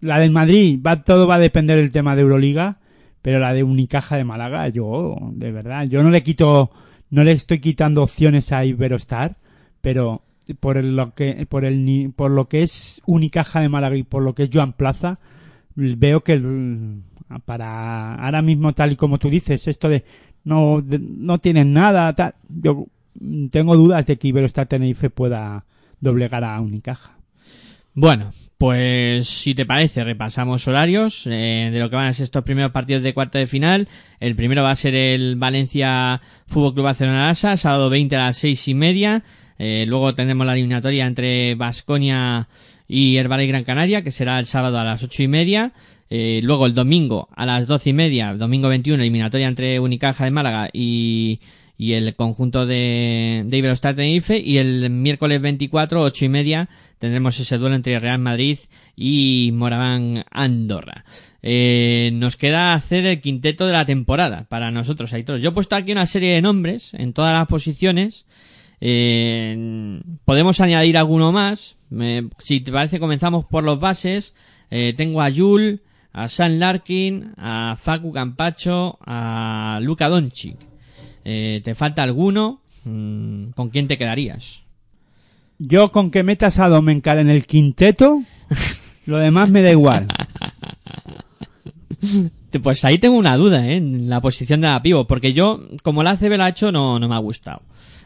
la del Madrid, va todo va a depender del tema de Euroliga, pero la de Unicaja de Málaga, yo de verdad, yo no le quito no le estoy quitando opciones a Iberostar, pero por el- lo que por el por lo que es Unicaja de Málaga y por lo que es Joan Plaza, veo que el- para ahora mismo tal y como tú dices, esto de no no tienen nada, tal, yo tengo dudas de que Iberostar Tenerife pueda doblegar a Unicaja. Bueno, pues si te parece, repasamos horarios eh, de lo que van a ser estos primeros partidos de cuarto de final. El primero va a ser el Valencia Fútbol Club Barcelona Lasa, sábado 20 a las seis y media. Eh, luego tendremos la eliminatoria entre Basconia y Herbalife Gran Canaria, que será el sábado a las ocho y media. Eh, luego el domingo a las doce y media, domingo 21, eliminatoria entre Unicaja de Málaga y, y el conjunto de, de Iberostar Tenerife. Y el miércoles 24, ocho y media, tendremos ese duelo entre Real Madrid y Moraván Andorra. Eh, nos queda hacer el quinteto de la temporada para nosotros, Aitor. Yo he puesto aquí una serie de nombres en todas las posiciones. Eh, podemos añadir alguno más. Me- si te parece, comenzamos por los bases. Eh, tengo a Yul, a San Larkin, a Facu Campacho, a Luka Doncic. Eh, ¿Te falta alguno? Mm, ¿Con quién te quedarías? Yo con que metas a Domencar en el quinteto, lo demás me da igual. Pues ahí tengo una duda, ¿eh? En la posición de la pivo, porque yo, como la ACB la ha hecho, no, no me ha gustado.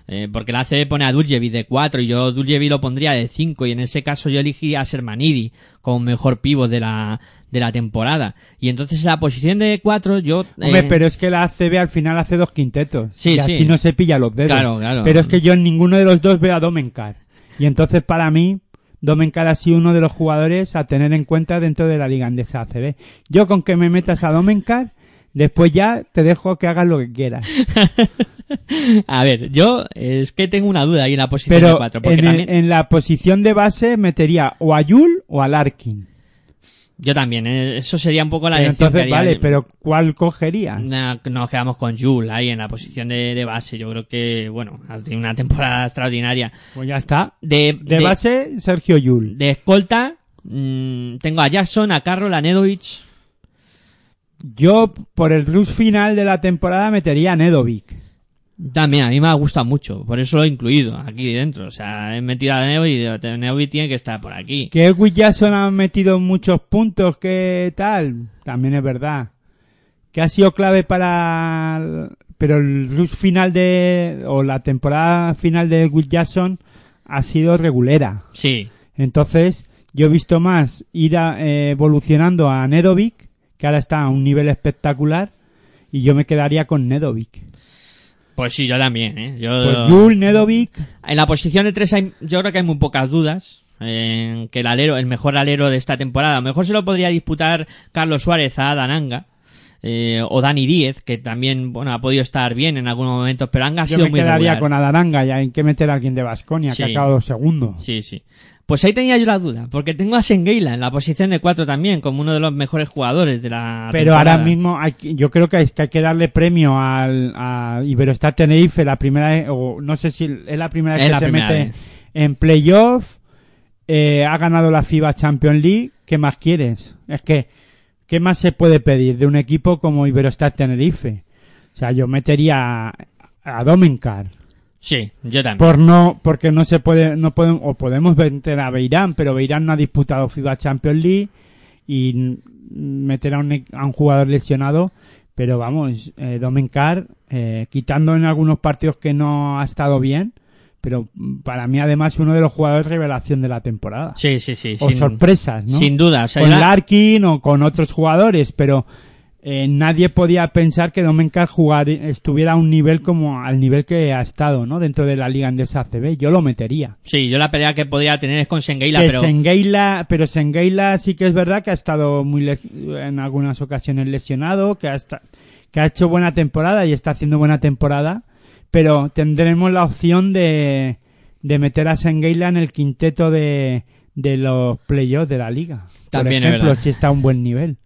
Eh, porque la ACB pone a Duljevi de 4 y yo Duljevi lo pondría de 5 y en ese caso yo elegiría a Sermanidi como mejor pivo de la, de la temporada. Y entonces en la posición de 4 yo... Hombre, eh, pero es que la ACB al final hace dos quintetos. Sí, y sí. así no se pilla los dedos. Claro, claro. Pero es que yo en ninguno de los dos veo a Domencar. Y entonces para mí, Domencar ha sido uno de los jugadores a tener en cuenta dentro de la liga andesa ACB. Yo con que me metas a Domencar, después ya te dejo que hagas lo que quieras. A ver, yo es que tengo una duda ahí en la posición de Pero 4. Porque en, también, en la posición de base metería o a Yul o a Larkin. yo también, eh, eso sería un poco la Pero que entonces, haría vale, pero ¿cuál cogerías? Na- nos quedamos con Jul ahí en la posición de, de base. Yo creo que, bueno, ha tenido una temporada extraordinaria. Pues ya está. De, De, base, Sergio Yul. de escolta, mm, tengo a Jackson, a Carroll, a Nedovic. Yo, por el rush final de la temporada, metería a Nedovic. También, a mí me ha gustado mucho, por eso lo he incluido aquí dentro. O sea, he metido a Nedovic y Nedovic tiene que estar por aquí. Que Edwin Jackson ha metido muchos puntos, que tal, también es verdad. Que ha sido clave para... Pero el rush final de... o la temporada final de Edwin Jackson ha sido regulera. Sí, Entonces, yo he visto más ir a- eh, evolucionando a Nedovic, que ahora está a un nivel espectacular, y yo me quedaría con Nedovic. Pues sí, yo también, ¿eh? Yo, Pues Yul, Nedovic, En la posición de tres hay, yo creo que hay muy pocas dudas en que el alero, el mejor alero de esta temporada, a lo mejor se lo podría disputar Carlos Suárez a Dananga. Eh, o Dani Díez, que también, bueno, ha podido estar bien en algunos momentos, pero Anga ha yo sido me muy quedaría regular. con Adaranga, ya hay que meter a alguien de Basconia, Sí. que ha acabado segundo. Sí, sí. Pues ahí tenía yo la duda, porque tengo a Sengeila en la posición de 4 también, como uno de los mejores jugadores de la Pero temporada. ahora mismo hay que- yo creo que hay, que hay que darle premio al a Iberostar Tenerife, la primera, o no sé si es la primera vez Es que la se mete vez. en playoff, eh, ha ganado la FIBA Champions League, ¿qué más quieres? Es que, ¿qué más se puede pedir de un equipo como Iberostar Tenerife? O sea, yo metería a, a Domencar, Sí, yo también. por no, porque no se puede, no podemos, o podemos meter a Beirán, pero Beirán no ha disputado FIBA Champions League y meter a un, e- a un jugador lesionado, pero vamos, eh, Domencar, eh, quitando en algunos partidos que no ha estado bien, pero para mí además uno de los jugadores revelación de la temporada. Sí, sí, sí. o sin, sorpresas, ¿no? sin duda. O sea, con Larkin o con otros jugadores, pero eh, nadie podía pensar que Domencar jugar estuviera a un nivel como al nivel que ha estado, ¿no? Dentro de la liga andesa ACB, yo lo metería. Sí, yo la pelea que podía tener es con Sengeila, pero... Sengeila, pero Sengeila sí que es verdad que ha estado muy le- en algunas ocasiones lesionado, que ha, esta- que ha hecho buena temporada y está haciendo buena temporada, pero tendremos la opción de, de meter a Sengeila en el quinteto de, de los playoffs de la liga. También Por es ejemplo, verdad. si está a un buen nivel.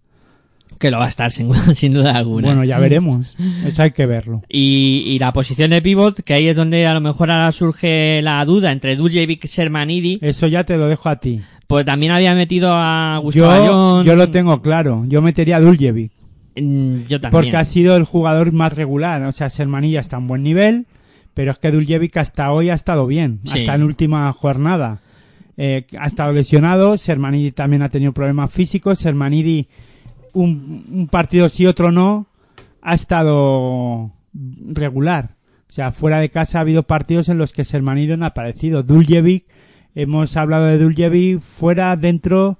Que lo va a estar sin, sin duda alguna. Bueno, ya veremos. Eso hay que verlo. Y, y la posición de pivot, que ahí es donde a lo mejor ahora surge la duda entre Duljevic y Sermanidi, Eso ya te lo dejo a ti. pues también había metido a Gustavo Yo, yo lo tengo claro. Yo metería a Duljevic. Mm, Yo también. Porque ha sido el jugador más regular. O sea, Sermanilla está un buen nivel, pero es que Duljevic hasta hoy ha estado bien. Sí. Hasta en última jornada. Eh, ha estado lesionado. Sermanidi también ha tenido problemas físicos. Sermanidi, un, un partido sí, otro no, ha estado regular. O sea, fuera de casa ha habido partidos en los que Sermanidi no ha aparecido. Duljevic, hemos hablado de Duljevic fuera, dentro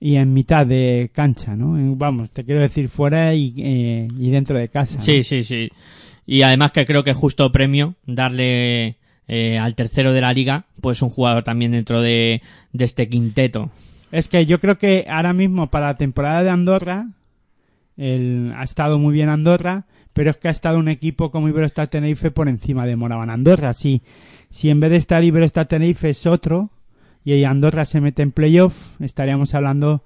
y en mitad de cancha, ¿no? Vamos, te quiero decir fuera y, eh, y dentro de casa. ¿no? Sí, sí, sí. Y además que creo que es justo premio darle eh, al tercero de la liga, pues un jugador también dentro de, de este quinteto. Es que yo creo que ahora mismo para la temporada de Andorra el- ha estado muy bien Andorra, pero es que ha estado un equipo como Iberostar Tenerife por encima de Moraban Andorra. Si, si en vez de estar Iberostar Tenerife es otro y Andorra se mete en playoff, estaríamos hablando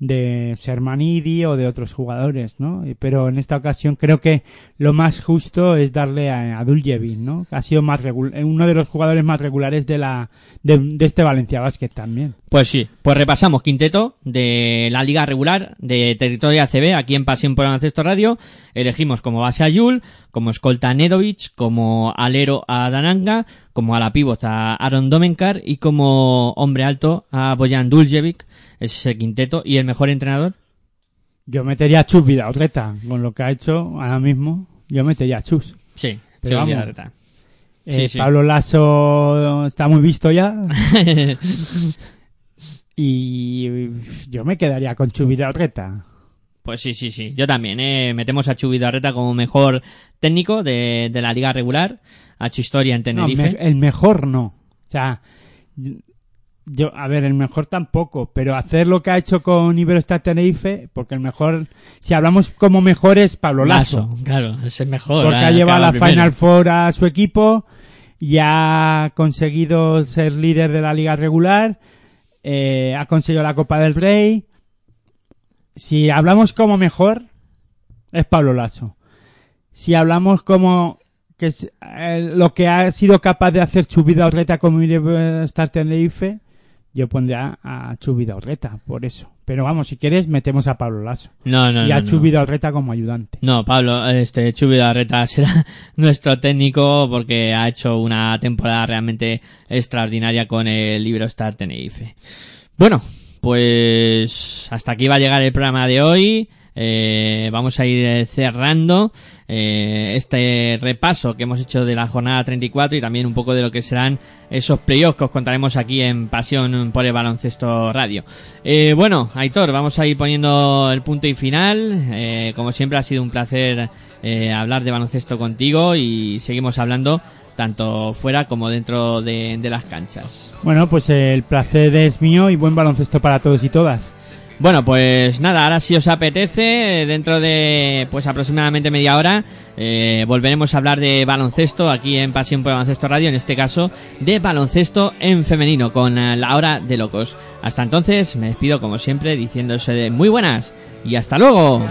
de Sermanidi o de otros jugadores, ¿no? Pero en esta ocasión creo que lo más justo es darle a, a Duljevic, ¿no? Ha sido más regul- uno de los jugadores más regulares de la de, este Valencia Basket también. Pues sí, pues repasamos quinteto de la liga regular de territorio ACB aquí en Pasión por Baloncesto Radio. Elegimos como base a Yul, como escolta a Nedovic, como alero a Dananga, como a la pivot a Aaron Domenkar y como hombre alto a Bojan Duljevic. Ese es el quinteto. ¿Y el mejor entrenador? Yo metería a Chus Vidaurreta, con lo que ha hecho ahora mismo. Yo metería a Chus. Sí, Pero Chus vamos. Vidaurreta. Eh, Sí, sí. Pablo Lasso está muy visto ya. y yo me quedaría con Chus Vidaurreta. Pues sí, sí, sí. Yo también, eh. Metemos a Chu Vidaurreta como mejor técnico de, de la liga regular. Ha hecho historia en No, Tenerife. me- el mejor no. O sea, yo, a ver, el mejor tampoco, pero hacer lo que ha hecho con Iberostar Tenerife, porque el mejor, si hablamos como mejor es Pablo Lasso. Claro, es el mejor. porque ha llevado a la. Final Four a su equipo, ya ha conseguido ser líder de la liga regular, eh, ha conseguido la Copa del Rey. Si hablamos como mejor, es Pablo Lasso. Si hablamos como que es, eh, lo que ha sido capaz de hacer Chubida Orreta como Star Tenerife, yo pondría a Chubida Orreta, por eso. Pero vamos, si quieres, metemos a Pablo Lasso. No, no, y a no, no. Chubida Orreta como ayudante. No, Pablo, este Chubi Vidaurreta será nuestro técnico porque ha hecho una temporada realmente extraordinaria con el Libro Star Tenerife. Bueno, pues hasta aquí va a llegar el programa de hoy. Eh, vamos a ir eh, cerrando eh, este repaso que hemos hecho de la jornada 34 y también un poco de lo que serán esos playoffs que os contaremos aquí en Pasión por el Baloncesto Radio. Bueno, Aitor, vamos a ir poniendo el punto y final. Como siempre ha sido un placer hablar de baloncesto contigo y seguimos hablando tanto fuera como dentro de, de las canchas. Bueno, pues el placer es mío y buen baloncesto para todos y todas. Bueno, pues nada, ahora si os apetece, dentro de pues aproximadamente media hora, eh, volveremos a hablar de baloncesto aquí en Pasión por Baloncesto Radio, en este caso de baloncesto en femenino, con eh, la hora de locos. Hasta entonces, me despido como siempre diciéndose de muy buenas y hasta luego.